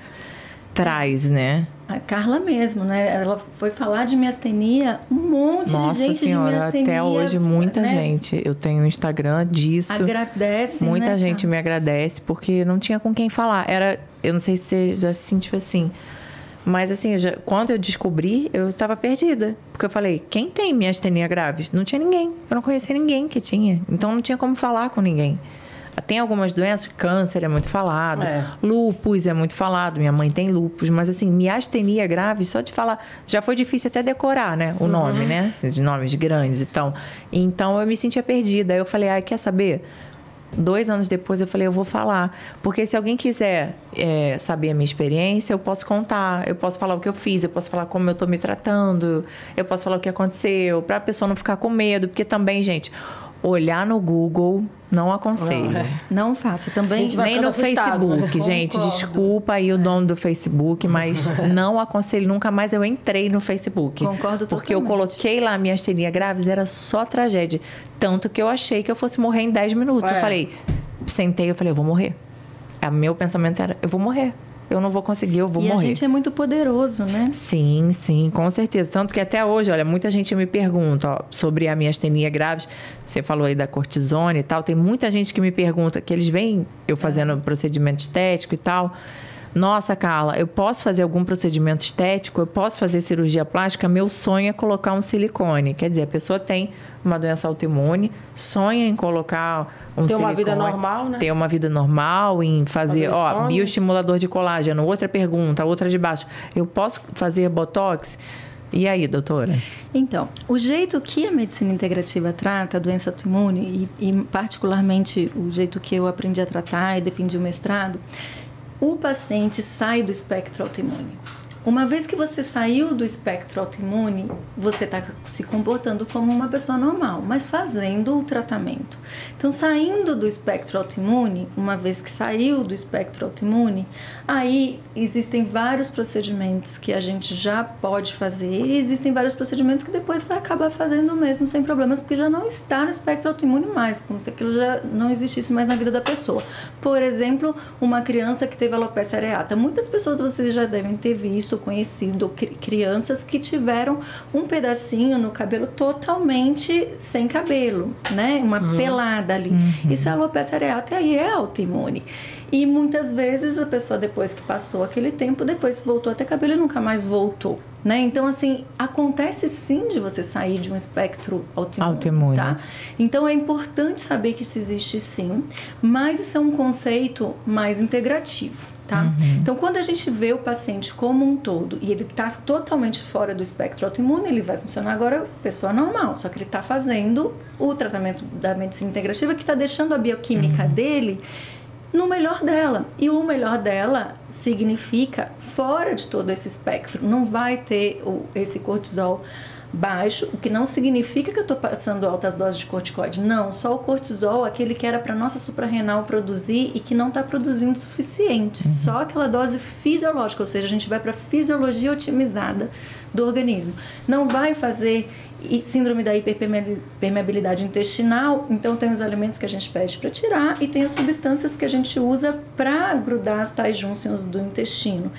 traz, né? A Carla mesmo, né? Ela foi falar de miastenia, um monte Nossa de gente senhora, de miastenia. Até hoje, muita né? gente. Eu tenho um Instagram disso. Agradece, Muita né, gente me agradece, porque não tinha com quem falar. Era, eu não sei se você já se sentiu assim. Mas assim, eu já, quando eu descobri, eu estava perdida. Porque eu falei, quem tem miastenia graves? Não tinha ninguém. Eu não conhecia ninguém que tinha. Então não tinha como falar com ninguém. Tem algumas doenças, câncer é muito falado, é. lupus é muito falado, minha mãe tem lupus, mas assim, miastenia grave, só de falar, já foi difícil até decorar, né, o uhum. nome, né, esses nomes grandes e tal. Então eu me sentia perdida, aí eu falei, ah, quer saber? Dois anos depois eu falei, eu vou falar. Porque se alguém quiser é, saber a minha experiência, eu posso contar. Eu posso falar o que eu fiz, eu posso falar como eu estou me tratando, eu posso falar o que aconteceu, para a pessoa não ficar com medo. Porque também, gente, olhar no Google não aconselho. Não, é. não faça também. Nem no Facebook, gente. Desculpa aí o dono do Facebook, mas não aconselho. Nunca mais eu entrei no Facebook. Concordo Porque eu coloquei lá minha astenia graves, era só tragédia. Tanto que eu achei que eu fosse morrer em 10 minutos. Eu falei, sentei, eu falei, eu vou morrer. O meu pensamento era, eu vou morrer eu não vou conseguir, eu vou e morrer. E a gente é muito poderoso, né? Sim, sim, com certeza. Tanto que até hoje, olha, muita gente me pergunta ó, sobre a minha astenia graves. Você falou aí da cortisone e tal. Tem muita gente que me pergunta, que eles veem eu fazendo procedimento estético e tal. Nossa, Carla, eu posso fazer algum procedimento estético? Eu posso fazer cirurgia plástica? Meu sonho é colocar um silicone. Quer dizer, a pessoa tem uma doença autoimune, sonha em colocar um ter silicone. Ter uma vida normal, né? Ter uma vida normal, em fazer, ó, bioestimulador de colágeno. Outra pergunta, outra de baixo. Eu posso fazer botox? E aí, doutora? Então, o jeito que a medicina integrativa trata a doença autoimune, e, e particularmente o jeito que eu aprendi a tratar e defendi o mestrado, o paciente sai do espectro autoimune. Uma vez que você saiu do espectro autoimune, você está se comportando como uma pessoa normal, mas fazendo o tratamento. Então, saindo do espectro autoimune, uma vez que saiu do espectro autoimune, aí existem vários procedimentos que a gente já pode fazer e existem vários procedimentos que depois vai acabar fazendo mesmo sem problemas, porque já não está no espectro autoimune mais, como se aquilo já não existisse mais na vida da pessoa. Por exemplo, uma criança que teve alopecia areata. Muitas pessoas vocês já devem ter visto conhecido crianças que tiveram um pedacinho no cabelo totalmente sem cabelo, né? Uma uhum. pelada ali. Uhum. Isso é alopecia areata e aí é autoimune. E muitas vezes a pessoa, depois que passou aquele tempo, depois voltou a ter cabelo e nunca mais voltou. Né? Então, assim, acontece sim de você sair de um espectro autoimune, autoimune. Tá? Então, é importante saber que isso existe sim, mas isso é um conceito mais integrativo tá? Uhum. Então, quando a gente vê o paciente como um todo e ele está totalmente fora do espectro autoimune, ele vai funcionar agora pessoa normal, só que ele está fazendo o tratamento da medicina integrativa que está deixando a bioquímica uhum. dele no melhor dela. E o melhor dela significa fora de todo esse espectro. Não vai ter o, esse cortisol baixo, o que não significa que eu estou passando altas doses de corticoide. Não, só o cortisol, aquele que era para nossa suprarrenal produzir e que não está produzindo o suficiente. Uhum. Só aquela dose fisiológica, ou seja, a gente vai para a fisiologia otimizada do organismo. Não vai fazer síndrome da hiperpermeabilidade intestinal, então tem os alimentos que a gente pede para tirar e tem as substâncias que a gente usa para grudar as tais júnções do intestino.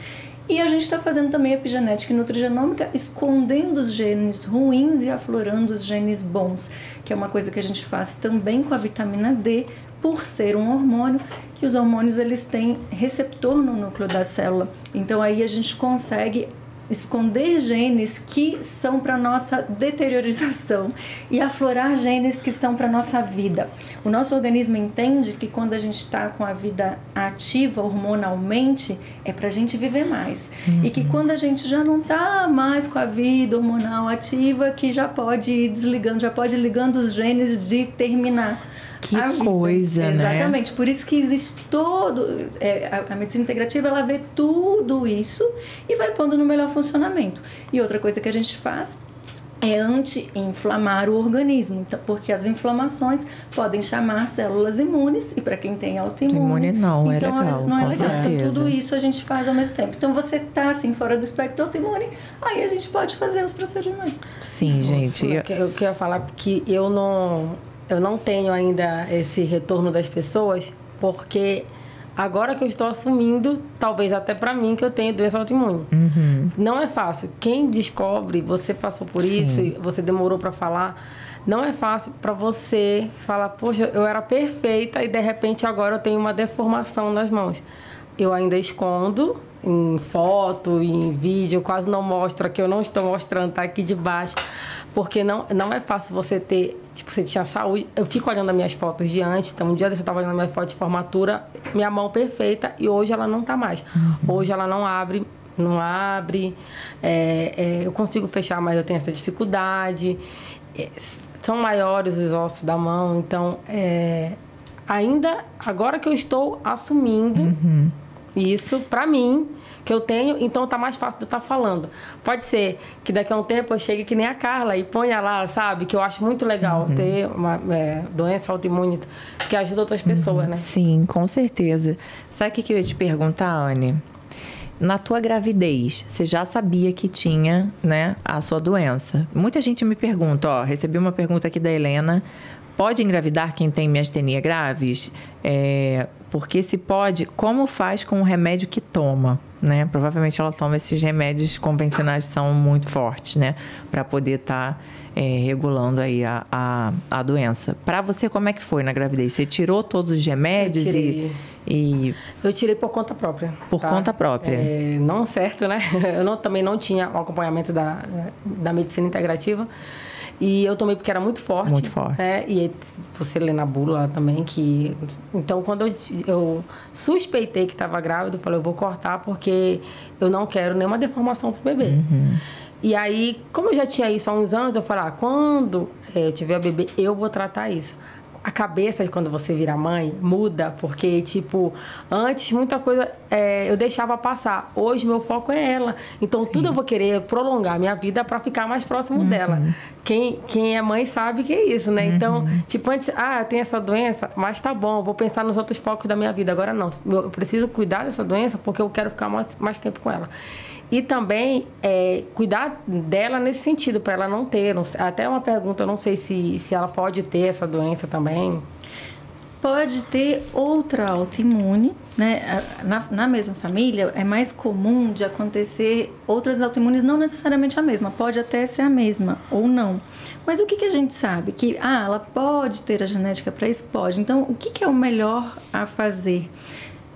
E a gente está fazendo também epigenética e nutrigenômica, escondendo os genes ruins e aflorando os genes bons, que é uma coisa que a gente faz também com a vitamina D, por ser um hormônio, que os hormônios eles têm receptor no núcleo da célula. Então aí a gente consegue esconder genes que são para nossa deteriorização e aflorar genes que são para nossa vida. O nosso organismo entende que quando a gente está com a vida ativa hormonalmente é para a gente viver mais uhum. e que quando a gente já não está mais com a vida hormonal ativa que já pode ir desligando, já pode ir ligando os genes de terminar. Que coisa, Exatamente. né? Exatamente. Por isso que existe todo. É, a, a, medicina integrativa ela vê tudo isso e vai pondo no melhor funcionamento. E outra coisa que a gente faz é anti-inflamar o organismo, então, porque as inflamações podem chamar células imunes e para quem tem autoimune, imune não é então, é legal, não é legal. Certeza. Então tudo isso a gente faz ao mesmo tempo. Então você tá assim fora do espectro autoimune, aí a gente pode fazer os procedimentos. Sim, gente. Eu, eu queria falar que eu não eu não tenho ainda esse retorno das pessoas, porque agora que eu estou assumindo, talvez até para mim, que eu tenho doença autoimune. Uhum. Não é fácil. Quem descobre, você passou por Sim. isso, você demorou para falar, não é fácil para você falar, poxa, eu era perfeita e de repente agora eu tenho uma deformação nas mãos. Eu ainda escondo em foto, em vídeo, quase não mostro, que eu não estou mostrando, tá aqui de baixo porque não, não é fácil você ter, tipo, você tinha saúde. Eu fico olhando as minhas fotos de antes, então um dia desse eu estava olhando a minha foto de formatura, minha mão perfeita, e hoje ela não está mais. Uhum. Hoje ela não abre, não abre, é, é, eu consigo fechar, mas eu tenho essa dificuldade. É, são maiores os ossos da mão, então é, ainda agora que eu estou assumindo uhum. Isso para mim que eu tenho, então tá mais fácil de eu estar tá falando. Pode ser que daqui a um tempo eu chegue que nem a Carla e ponha lá, sabe? Que eu acho muito legal uhum. ter uma é, doença autoimune que ajuda outras pessoas, uhum. né? Sim, com certeza. Sabe o que, que eu ia te perguntar, Anne? Na tua gravidez, você já sabia que tinha, né, a sua doença? Muita gente me pergunta, ó, recebi uma pergunta aqui da Helena. Pode engravidar quem tem miastenia graves? É, porque se pode, como faz com o remédio que toma? né? Provavelmente ela toma esses remédios convencionais que são muito fortes, né? Para poder estar tá, é, regulando aí a, a, a doença. Para você, como é que foi na gravidez? Você tirou todos os remédios e, e... Eu tirei por conta própria. Por tá? conta própria. É, não certo, né? Eu não, também não tinha o acompanhamento da, da medicina integrativa. E eu tomei porque era muito forte. Muito forte. Né? E você lê na bula também que. Então, quando eu, eu suspeitei que estava grávida, eu falei, eu vou cortar porque eu não quero nenhuma deformação pro bebê. Uhum. E aí, como eu já tinha isso há uns anos, eu falei, ah, quando é, eu tiver bebê, eu vou tratar isso. A cabeça de quando você vira mãe muda, porque, tipo, antes muita coisa é, eu deixava passar. Hoje meu foco é ela. Então Sim. tudo eu vou querer prolongar minha vida para ficar mais próximo uhum. dela. Quem, quem é mãe sabe que é isso, né? Então, uhum. Então, tipo, antes, ah, eu tenho essa doença, mas tá bom, vou pensar nos outros focos da minha vida. Agora não, eu preciso cuidar dessa doença porque eu quero ficar mais, mais tempo com ela e também é, cuidar dela nesse sentido, para ela não ter. Não, até uma pergunta, eu não sei se, se ela pode ter essa doença também. Pode ter outra autoimune, né? Na, na mesma família, é mais comum de acontecer outras autoimunes, não necessariamente a mesma, pode até ser a mesma ou não. Mas o que, que a gente sabe? Que, ah, ela pode ter a genética para isso? Pode. Então, o que, que é o melhor a fazer?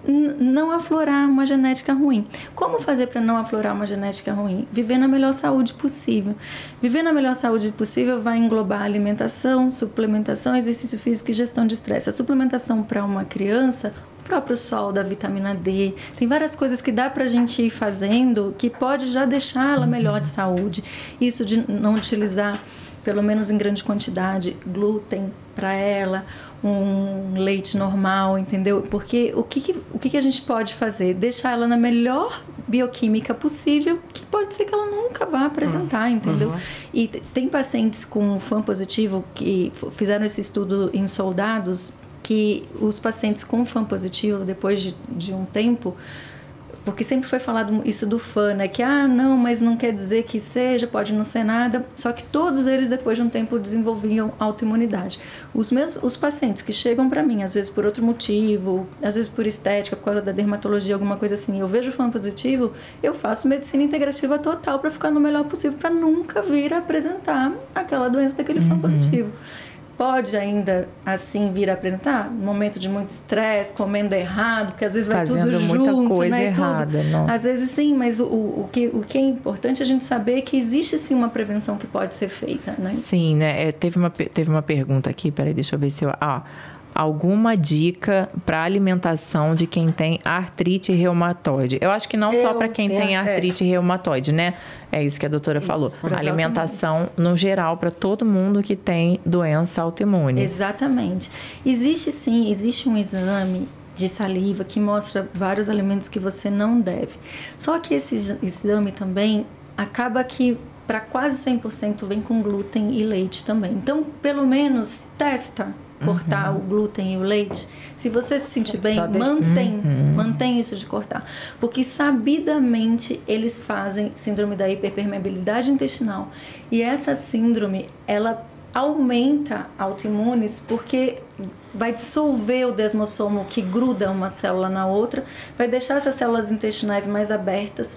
Não aflorar uma genética ruim. Como fazer para não aflorar uma genética ruim? Viver na melhor saúde possível. Viver na melhor saúde possível vai englobar alimentação, suplementação, exercício físico e gestão de estresse. A suplementação para uma criança, o próprio sol da vitamina D, tem várias coisas que dá para a gente ir fazendo que pode já deixar ela melhor de saúde. Isso de não utilizar, pelo menos em grande quantidade, glúten para ela um leite normal, entendeu? Porque o que, que o que, que, a gente pode fazer? Deixar ela na melhor bioquímica possível, que pode ser que ela nunca vá apresentar, uhum. entendeu? Uhum. E tem pacientes com FAM positivo que fizeram esse estudo em soldados, que os pacientes com FAM positivo, depois de, de um tempo, porque sempre foi falado isso do fã, né? Que, ah, não, mas não quer dizer que seja, pode não ser nada. Só que todos eles, depois de um tempo, desenvolviam autoimunidade. Os meus os pacientes que chegam para mim, às vezes por outro motivo, às vezes por estética, por causa da dermatologia, alguma coisa assim, eu vejo fã positivo, eu faço medicina integrativa total para ficar no melhor possível, para nunca vir a apresentar aquela doença daquele uhum. fã positivo pode ainda assim vir a apresentar? Momento de muito estresse, comendo errado, porque às vezes vai Fazendo tudo muita junto, coisa né? errada, não. Às vezes sim, mas o, o, que, o que é importante é a gente saber que existe sim uma prevenção que pode ser feita, né? Sim, né? É, teve, uma, teve uma pergunta aqui, peraí, deixa eu ver se eu... Ah, alguma dica para alimentação de quem tem artrite reumatoide? Eu acho que não eu só para quem tem é. artrite é. reumatoide, né? É isso que a doutora isso, falou. Alimentação no geral para todo mundo que tem doença autoimune. Exatamente. Existe sim, existe um exame de saliva que mostra vários alimentos que você não deve. Só que esse exame também acaba que para quase 100% vem com glúten e leite também. Então, pelo menos testa cortar uhum. o glúten e o leite, se você se sentir bem, mantém, uhum. mantém isso de cortar. Porque sabidamente eles fazem síndrome da hiperpermeabilidade intestinal. E essa síndrome, ela aumenta autoimunes porque vai dissolver o desmossomo que gruda uma célula na outra, vai deixar essas células intestinais mais abertas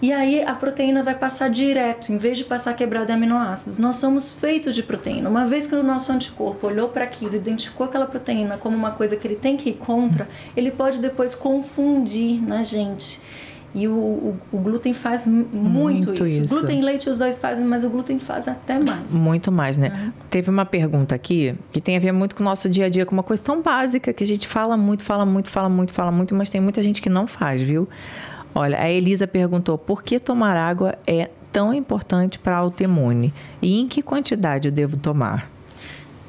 e aí a proteína vai passar direto, em vez de passar quebrada em aminoácidos. Nós somos feitos de proteína. Uma vez que o nosso anticorpo olhou para aquilo, identificou aquela proteína como uma coisa que ele tem que ir contra, ele pode depois confundir na gente. E o, o, o glúten faz muito, muito isso. isso. Glúten e leite os dois fazem, mas o glúten faz até mais. Muito mais, né? Teve uma pergunta aqui que tem a ver muito com o nosso dia a dia, com uma coisa tão básica que a gente fala muito, fala muito, fala muito, fala muito, mas tem muita gente que não faz, viu? Olha, a Elisa perguntou por que tomar água é tão importante para a autoimune e em que quantidade eu devo tomar?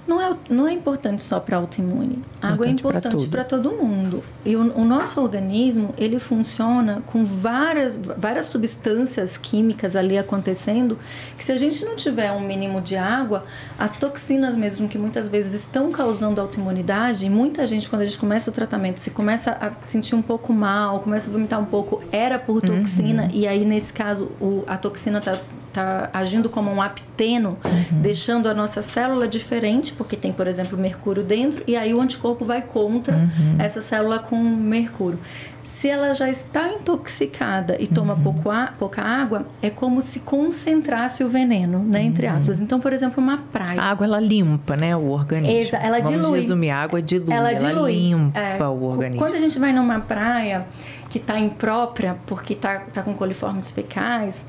Não é, não é importante só para autoimune. A água é importante para todo mundo. E o, o, nosso organismo, ele funciona com várias, várias substâncias químicas ali acontecendo, que se a gente não tiver um mínimo de água, as toxinas mesmo que muitas vezes estão causando autoimunidade, e muita gente, quando a gente começa o tratamento, se começa a sentir um pouco mal, começa a vomitar um pouco, era por toxina, uhum. e aí nesse caso o, a toxina está está agindo como um apteno, uhum. deixando a nossa célula diferente, porque tem, por exemplo, mercúrio dentro, e aí o anticorpo vai contra uhum. essa célula com mercúrio. Se ela já está intoxicada e toma uhum. pouco a, pouca água, é como se concentrasse o veneno, né, entre uhum. aspas. Então, por exemplo, uma praia. A água ela limpa, né, o organismo. Exa ela Vamos dilui. resumir, a água dilui, ela, ela dilui. limpa é, o organismo. Quando a gente vai numa praia que está imprópria porque está tá com coliformes fecais,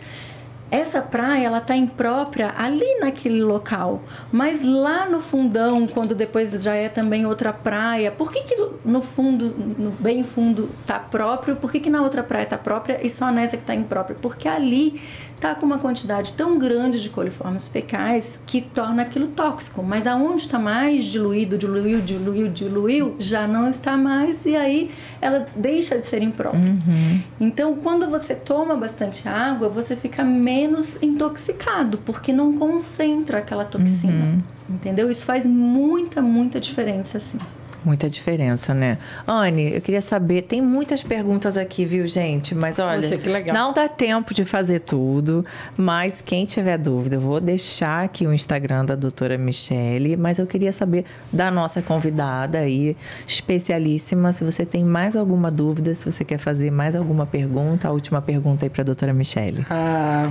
essa praia ela tá imprópria ali naquele local, mas lá no fundão, quando depois já é também outra praia, por que, que no fundo, no bem fundo tá próprio, por que, que na outra praia tá própria e só nessa que tá imprópria? Porque ali tá com uma quantidade tão grande de coliformes fecais que torna aquilo tóxico, mas aonde está mais diluído, diluiu, diluiu, diluiu, já não está mais e aí ela deixa de ser imprópria. Uhum. Então, quando você toma bastante água, você fica menos intoxicado, porque não concentra aquela toxina. Uhum. Entendeu? Isso faz muita, muita diferença assim. Muita diferença, né? Anne, eu queria saber, tem muitas perguntas aqui, viu, gente? Mas olha, Poxa, não dá tempo de fazer tudo, mas quem tiver dúvida, eu vou deixar aqui o Instagram da doutora Michele, mas eu queria saber da nossa convidada aí, especialíssima, se você tem mais alguma dúvida, se você quer fazer mais alguma pergunta, a última pergunta aí para a doutora Michele. Ah...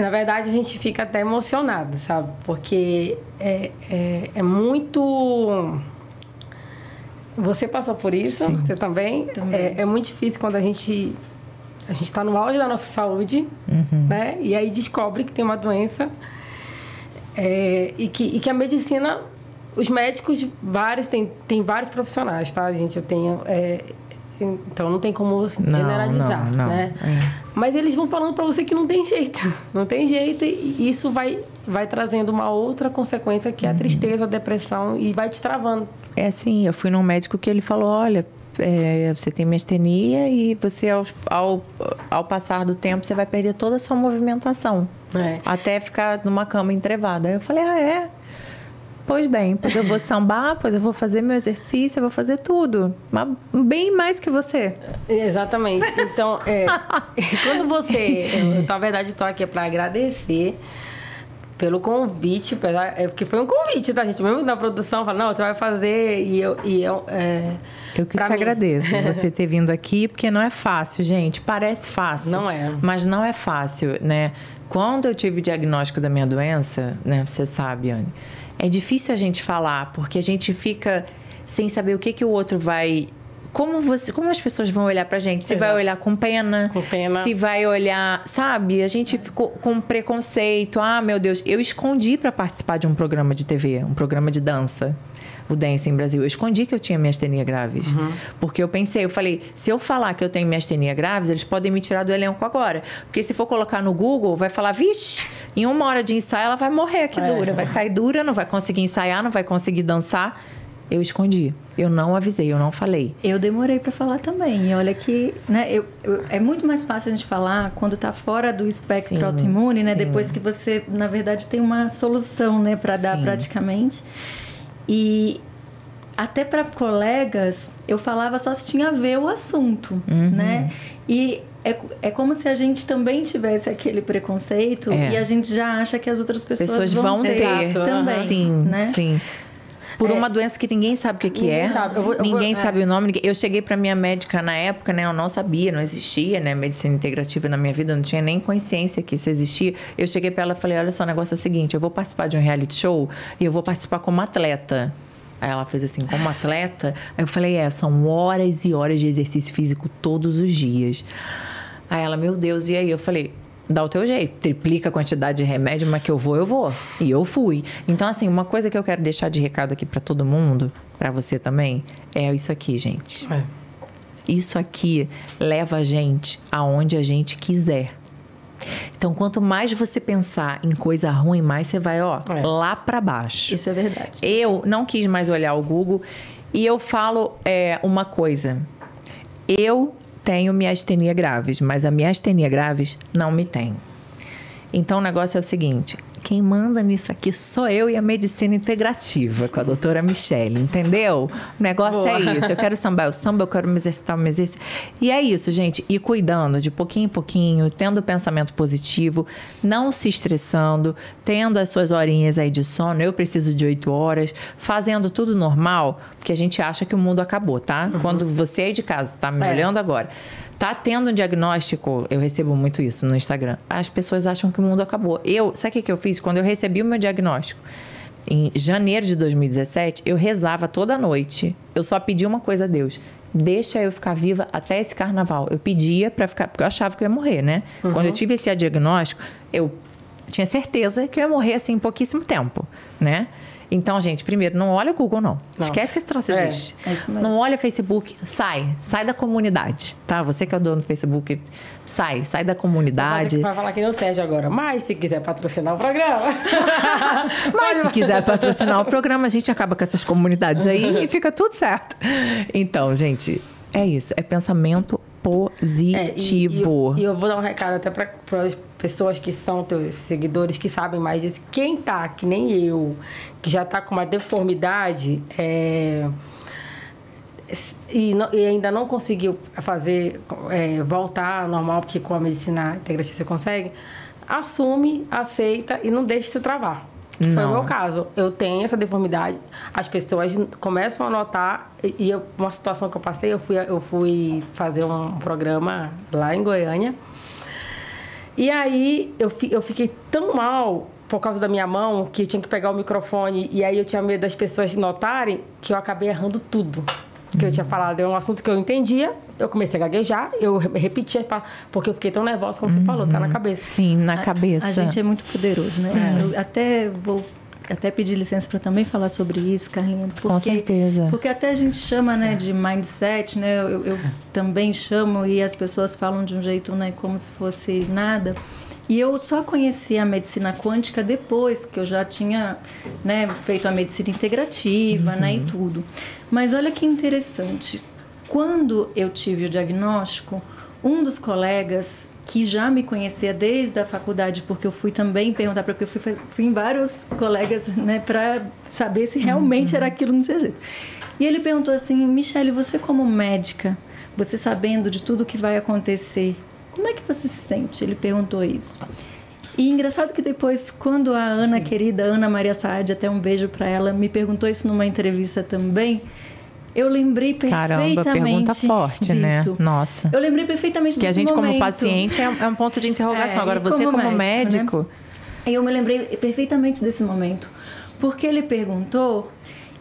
Na verdade, a gente fica até emocionado, sabe? Porque é, é, é muito. Você passou por isso, Sim. você também. também. É, é, muito difícil quando a gente a gente está no auge da nossa saúde, uhum. né? E aí descobre que tem uma doença é, e, que, e que a medicina, os médicos, vários, tem, tem vários profissionais, tá, gente? Eu tenho. É, então não tem como não, generalizar, não, não. né? É. Mas eles vão falando para você que não tem jeito, não tem jeito e isso vai vai trazendo uma outra consequência que é a uhum. tristeza, a depressão e vai te travando. É assim, eu fui num médico que ele falou, olha, é, você tem mastenia e você ao, ao, ao, passar do tempo você vai perder toda a sua movimentação. É. Até ficar numa cama entrevada. Aí eu falei, ah, é? Pois bem, pois eu vou sambar, pois eu vou fazer meu exercício, eu vou fazer tudo. Mas bem mais que você. Exatamente. Então, é, quando você. Eu, na verdade, estou aqui para agradecer pelo convite, é, porque foi um convite da gente, mesmo na produção, fala, não, você vai fazer e eu. E eu, é, eu que te mim. agradeço você ter vindo aqui, porque não é fácil, gente. Parece fácil. Não é. Mas não é fácil, né? Quando eu tive o diagnóstico da minha doença, né? Você sabe, Anne é difícil a gente falar, porque a gente fica sem saber o que, que o outro vai como você, como as pessoas vão olhar pra gente? Se Exato. vai olhar com pena, com pena, se vai olhar, sabe? A gente ficou com preconceito. Ah, meu Deus, eu escondi para participar de um programa de TV, um programa de dança o em Brasil. Eu escondi que eu tinha miastenia graves. Uhum. Porque eu pensei, eu falei, se eu falar que eu tenho miastenia graves, eles podem me tirar do elenco agora. Porque se for colocar no Google, vai falar, vixe, em uma hora de ensaio ela vai morrer aqui é. dura. Vai cair dura, não vai conseguir ensaiar, não vai conseguir dançar. Eu escondi. Eu não avisei, eu não falei. Eu demorei para falar também. Olha que, né, eu, eu, é muito mais fácil a gente falar quando tá fora do espectro sim, autoimune, né? Sim. Depois que você, na verdade, tem uma solução, né, para dar praticamente. E até para colegas, eu falava só se tinha a ver o assunto, uhum. né? E é, é como se a gente também tivesse aquele preconceito é. e a gente já acha que as outras pessoas, pessoas vão, vão ter também. Sim, né? sim por é, uma doença que ninguém sabe o que, que é. Sabe. Eu vou, eu ninguém vou, sabe é. o nome. Eu cheguei para minha médica na época, né? Eu não sabia, não existia, né? Medicina integrativa na minha vida, eu não tinha nem consciência que isso existia. Eu cheguei para ela e falei: olha só, o negócio é o seguinte: eu vou participar de um reality show e eu vou participar como atleta. Aí ela fez assim, como atleta. Aí eu falei: é, são horas e horas de exercício físico todos os dias. Aí ela, meu Deus, e aí? Eu falei: dá o teu jeito, triplica a quantidade de remédio, mas que eu vou, eu vou. E eu fui. Então, assim, uma coisa que eu quero deixar de recado aqui para todo mundo, para você também, é isso aqui, gente. É. Isso aqui leva a gente aonde a gente quiser. Então, quanto mais você pensar em coisa ruim, mais você vai, ó, é. lá para baixo. Isso é verdade. Eu não quis mais olhar o Google e eu falo é, uma coisa. Eu tenho miastenia graves, mas a miastenia graves não me tem. Então o negócio é o seguinte: quem manda nisso aqui sou eu e a medicina integrativa com a doutora Michelle, entendeu? O negócio é Boa. é isso. Eu quero sambar eu samba, eu quero me exercitar, me exercitar. E é isso, gente. E cuidando de pouquinho em pouquinho, tendo pensamento positivo, não se estressando, tendo as suas horinhas aí de sono. Eu preciso de oito horas, fazendo tudo normal, porque a gente acha que o mundo acabou, tá? Uhum. Quando você aí de casa está me é. olhando agora tá tendo um diagnóstico, eu recebo muito isso no Instagram. As pessoas acham que o mundo acabou. Eu, sabe o que, eu fiz? Quando eu recebi o meu diagnóstico, em janeiro de 2017, eu rezava toda noite. Eu só pedi uma coisa a Deus: deixa eu ficar viva até esse carnaval. Eu pedia para ficar, porque eu achava que eu ia morrer, né? Uhum. Quando eu tive esse diagnóstico, eu tinha certeza que eu ia morrer assim em pouquíssimo tempo, né? Então, gente, primeiro, não olha o Google, não. Não. Esquece que esse troço É, existe. é isso mesmo. Não olha Facebook, sai. Sai da comunidade, tá? Você que é o dono do Facebook, sai. Sai da comunidade. vai falar que nem o Sérgio agora. Mas se quiser patrocinar o programa. Mas se quiser patrocinar o programa, a gente acaba com essas comunidades aí e fica tudo certo. Então, gente, é isso. É pensamento É, e- e, positivo. eu- e eu vou dar um recado até para pessoas que são teus seguidores, que sabem mais disso. Quem tá, que nem eu, que já tá com uma deformidade, é, e, não- e ainda não conseguiu fazer, é, voltar ao normal, porque com a medicina integrativa você consegue, assume, aceita e não deixe se travar. Foi o meu caso. Eu tenho essa deformidade, as pessoas começam a notar, e, e eu, uma situação que eu passei, eu fui, eu fui fazer um programa lá em Goiânia. E aí eu, fi- eu fiquei tão mal por causa da minha mão que eu tinha que pegar o microfone e aí eu tinha medo das pessoas notarem que eu acabei errando tudo. Que eu tinha falado, é um assunto que eu entendia, eu comecei a gaguejar, eu re- repetia, porque eu fiquei tão nervosa, como você falou, tá na cabeça. Sim, na cabeça. A gente é muito poderoso, né? Sim. Eu até vou até pedir licença para também falar sobre isso, Carlinha. Porque, Com certeza. Porque até a gente chama né, de mindset, né? Eu, eu também chamo e as pessoas falam de um jeito né, como se fosse nada. E eu só conheci a medicina quântica depois que eu já tinha né, feito a medicina integrativa né, e tudo. Mas olha que interessante. Quando eu tive o diagnóstico, um dos colegas que já me conhecia desde a faculdade, porque eu fui também perguntar para porque eu fui, fui em vários colegas, né, para saber se realmente era aquilo no seu jeito. E ele perguntou assim: "Michele, você como médica, você sabendo de tudo que vai acontecer, como é que você se sente?" Ele perguntou isso. E engraçado que depois, quando a Ana querida, Ana Maria Saad, até um beijo para ela, me perguntou isso numa entrevista também, eu lembrei perfeitamente Caramba, pergunta forte, né? disso. Nossa. Eu lembrei perfeitamente Que a gente, como momento. paciente, é, é um ponto de interrogação. É, Agora, você, como, como médico. médico, E eu me lembrei perfeitamente desse momento. Porque ele perguntou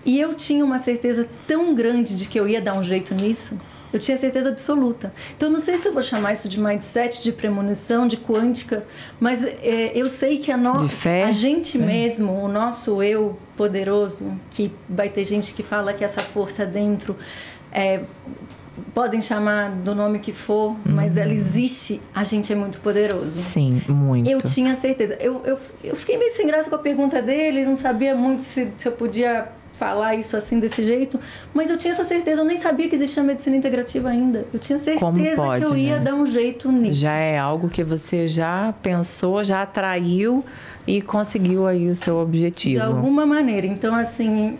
e eu tinha uma certeza tão grande de que eu ia dar um jeito nisso. Eu tinha certeza absoluta. Então, não sei se eu vou chamar isso de mindset, de premonição, de quântica, mas é, eu sei que a, no... A gente mesmo, o nosso eu poderoso, que vai ter gente que fala que essa força dentro é, podem chamar do nome que for, mas ela existe, a gente é muito poderoso. Sim, muito. Eu tinha certeza. Eu, eu, eu fiquei meio sem graça com a pergunta dele, não sabia muito se, se eu podia falar isso assim desse jeito, mas eu tinha essa certeza, eu nem sabia que existia medicina integrativa ainda. Eu tinha certeza pode, que eu ia né? dar um jeito nisso. Já é algo que você já pensou, já atraiu e conseguiu aí o seu objetivo. de alguma maneira. Então, assim,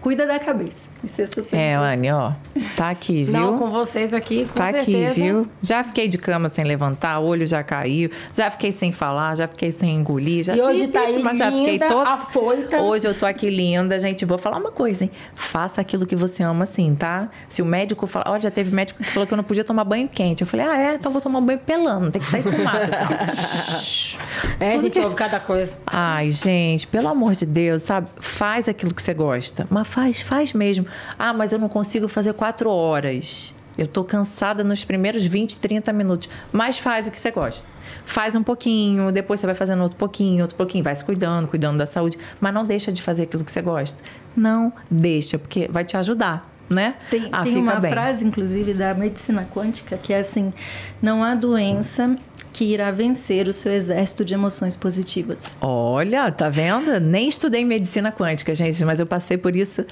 cuida da cabeça. Isso é super É. Anne, ó. Tá aqui, viu? Não, com vocês aqui, com Tá aqui, certeza. viu? Já fiquei de cama sem levantar, o olho já caiu, já fiquei sem falar, já fiquei sem engolir, já E hoje tá difícil, aí mas já fiquei linda, toda afoita. Hoje eu tô aqui linda, gente, vou falar uma coisa, hein? Faça aquilo que você ama assim, tá? Se o médico falar, olha, já teve médico que falou que eu não podia tomar banho quente. Eu falei: "Ah, é, então vou tomar banho pelando, tem que sair fumaça". Ó. É, Tudo gente, que- ouve cada coisa. Ai, gente, pelo amor de Deus, sabe? Faz aquilo que você gosta. Mas faz, faz mesmo. Ah, mas eu não consigo fazer quatro horas. Eu tô cansada nos primeiros 20, 30 minutos. Mas faz o que você gosta. Faz um pouquinho, depois você vai fazendo outro pouquinho, outro pouquinho, vai se cuidando, cuidando da saúde. Mas não deixa de fazer aquilo que você gosta. Não deixa, porque vai te ajudar, né? Tem, ah, tem uma bem. frase, inclusive, da medicina quântica que é assim: não há doença que irá vencer o seu exército de emoções positivas. Olha, tá vendo? Nem estudei medicina quântica, gente, mas eu passei por isso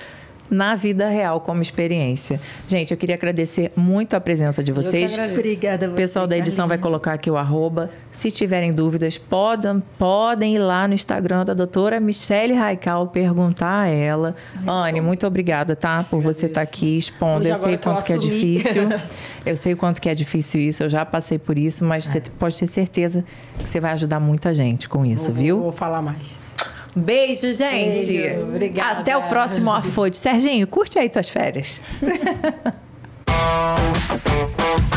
na vida real como experiência. Gente, eu queria agradecer muito a presença de que vocês. Obrigada a O você, pessoal da edição vai colocar aqui o arroba. Se tiverem dúvidas, podem, podem ir lá no Instagram da doutora Michele Raical perguntar a ela. Anne, muito obrigada, tá? Por você estar aqui expondo. Eu sei que quanto que é assumi. difícil. Eu sei o quanto que é difícil isso, eu já passei por isso, mas você pode ter certeza que você vai ajudar muita gente com isso, Vou- viu? Vou falar mais. Beijo, gente. Beijo, obrigada. Até o próximo Afoite. Serginho, curte aí tuas férias.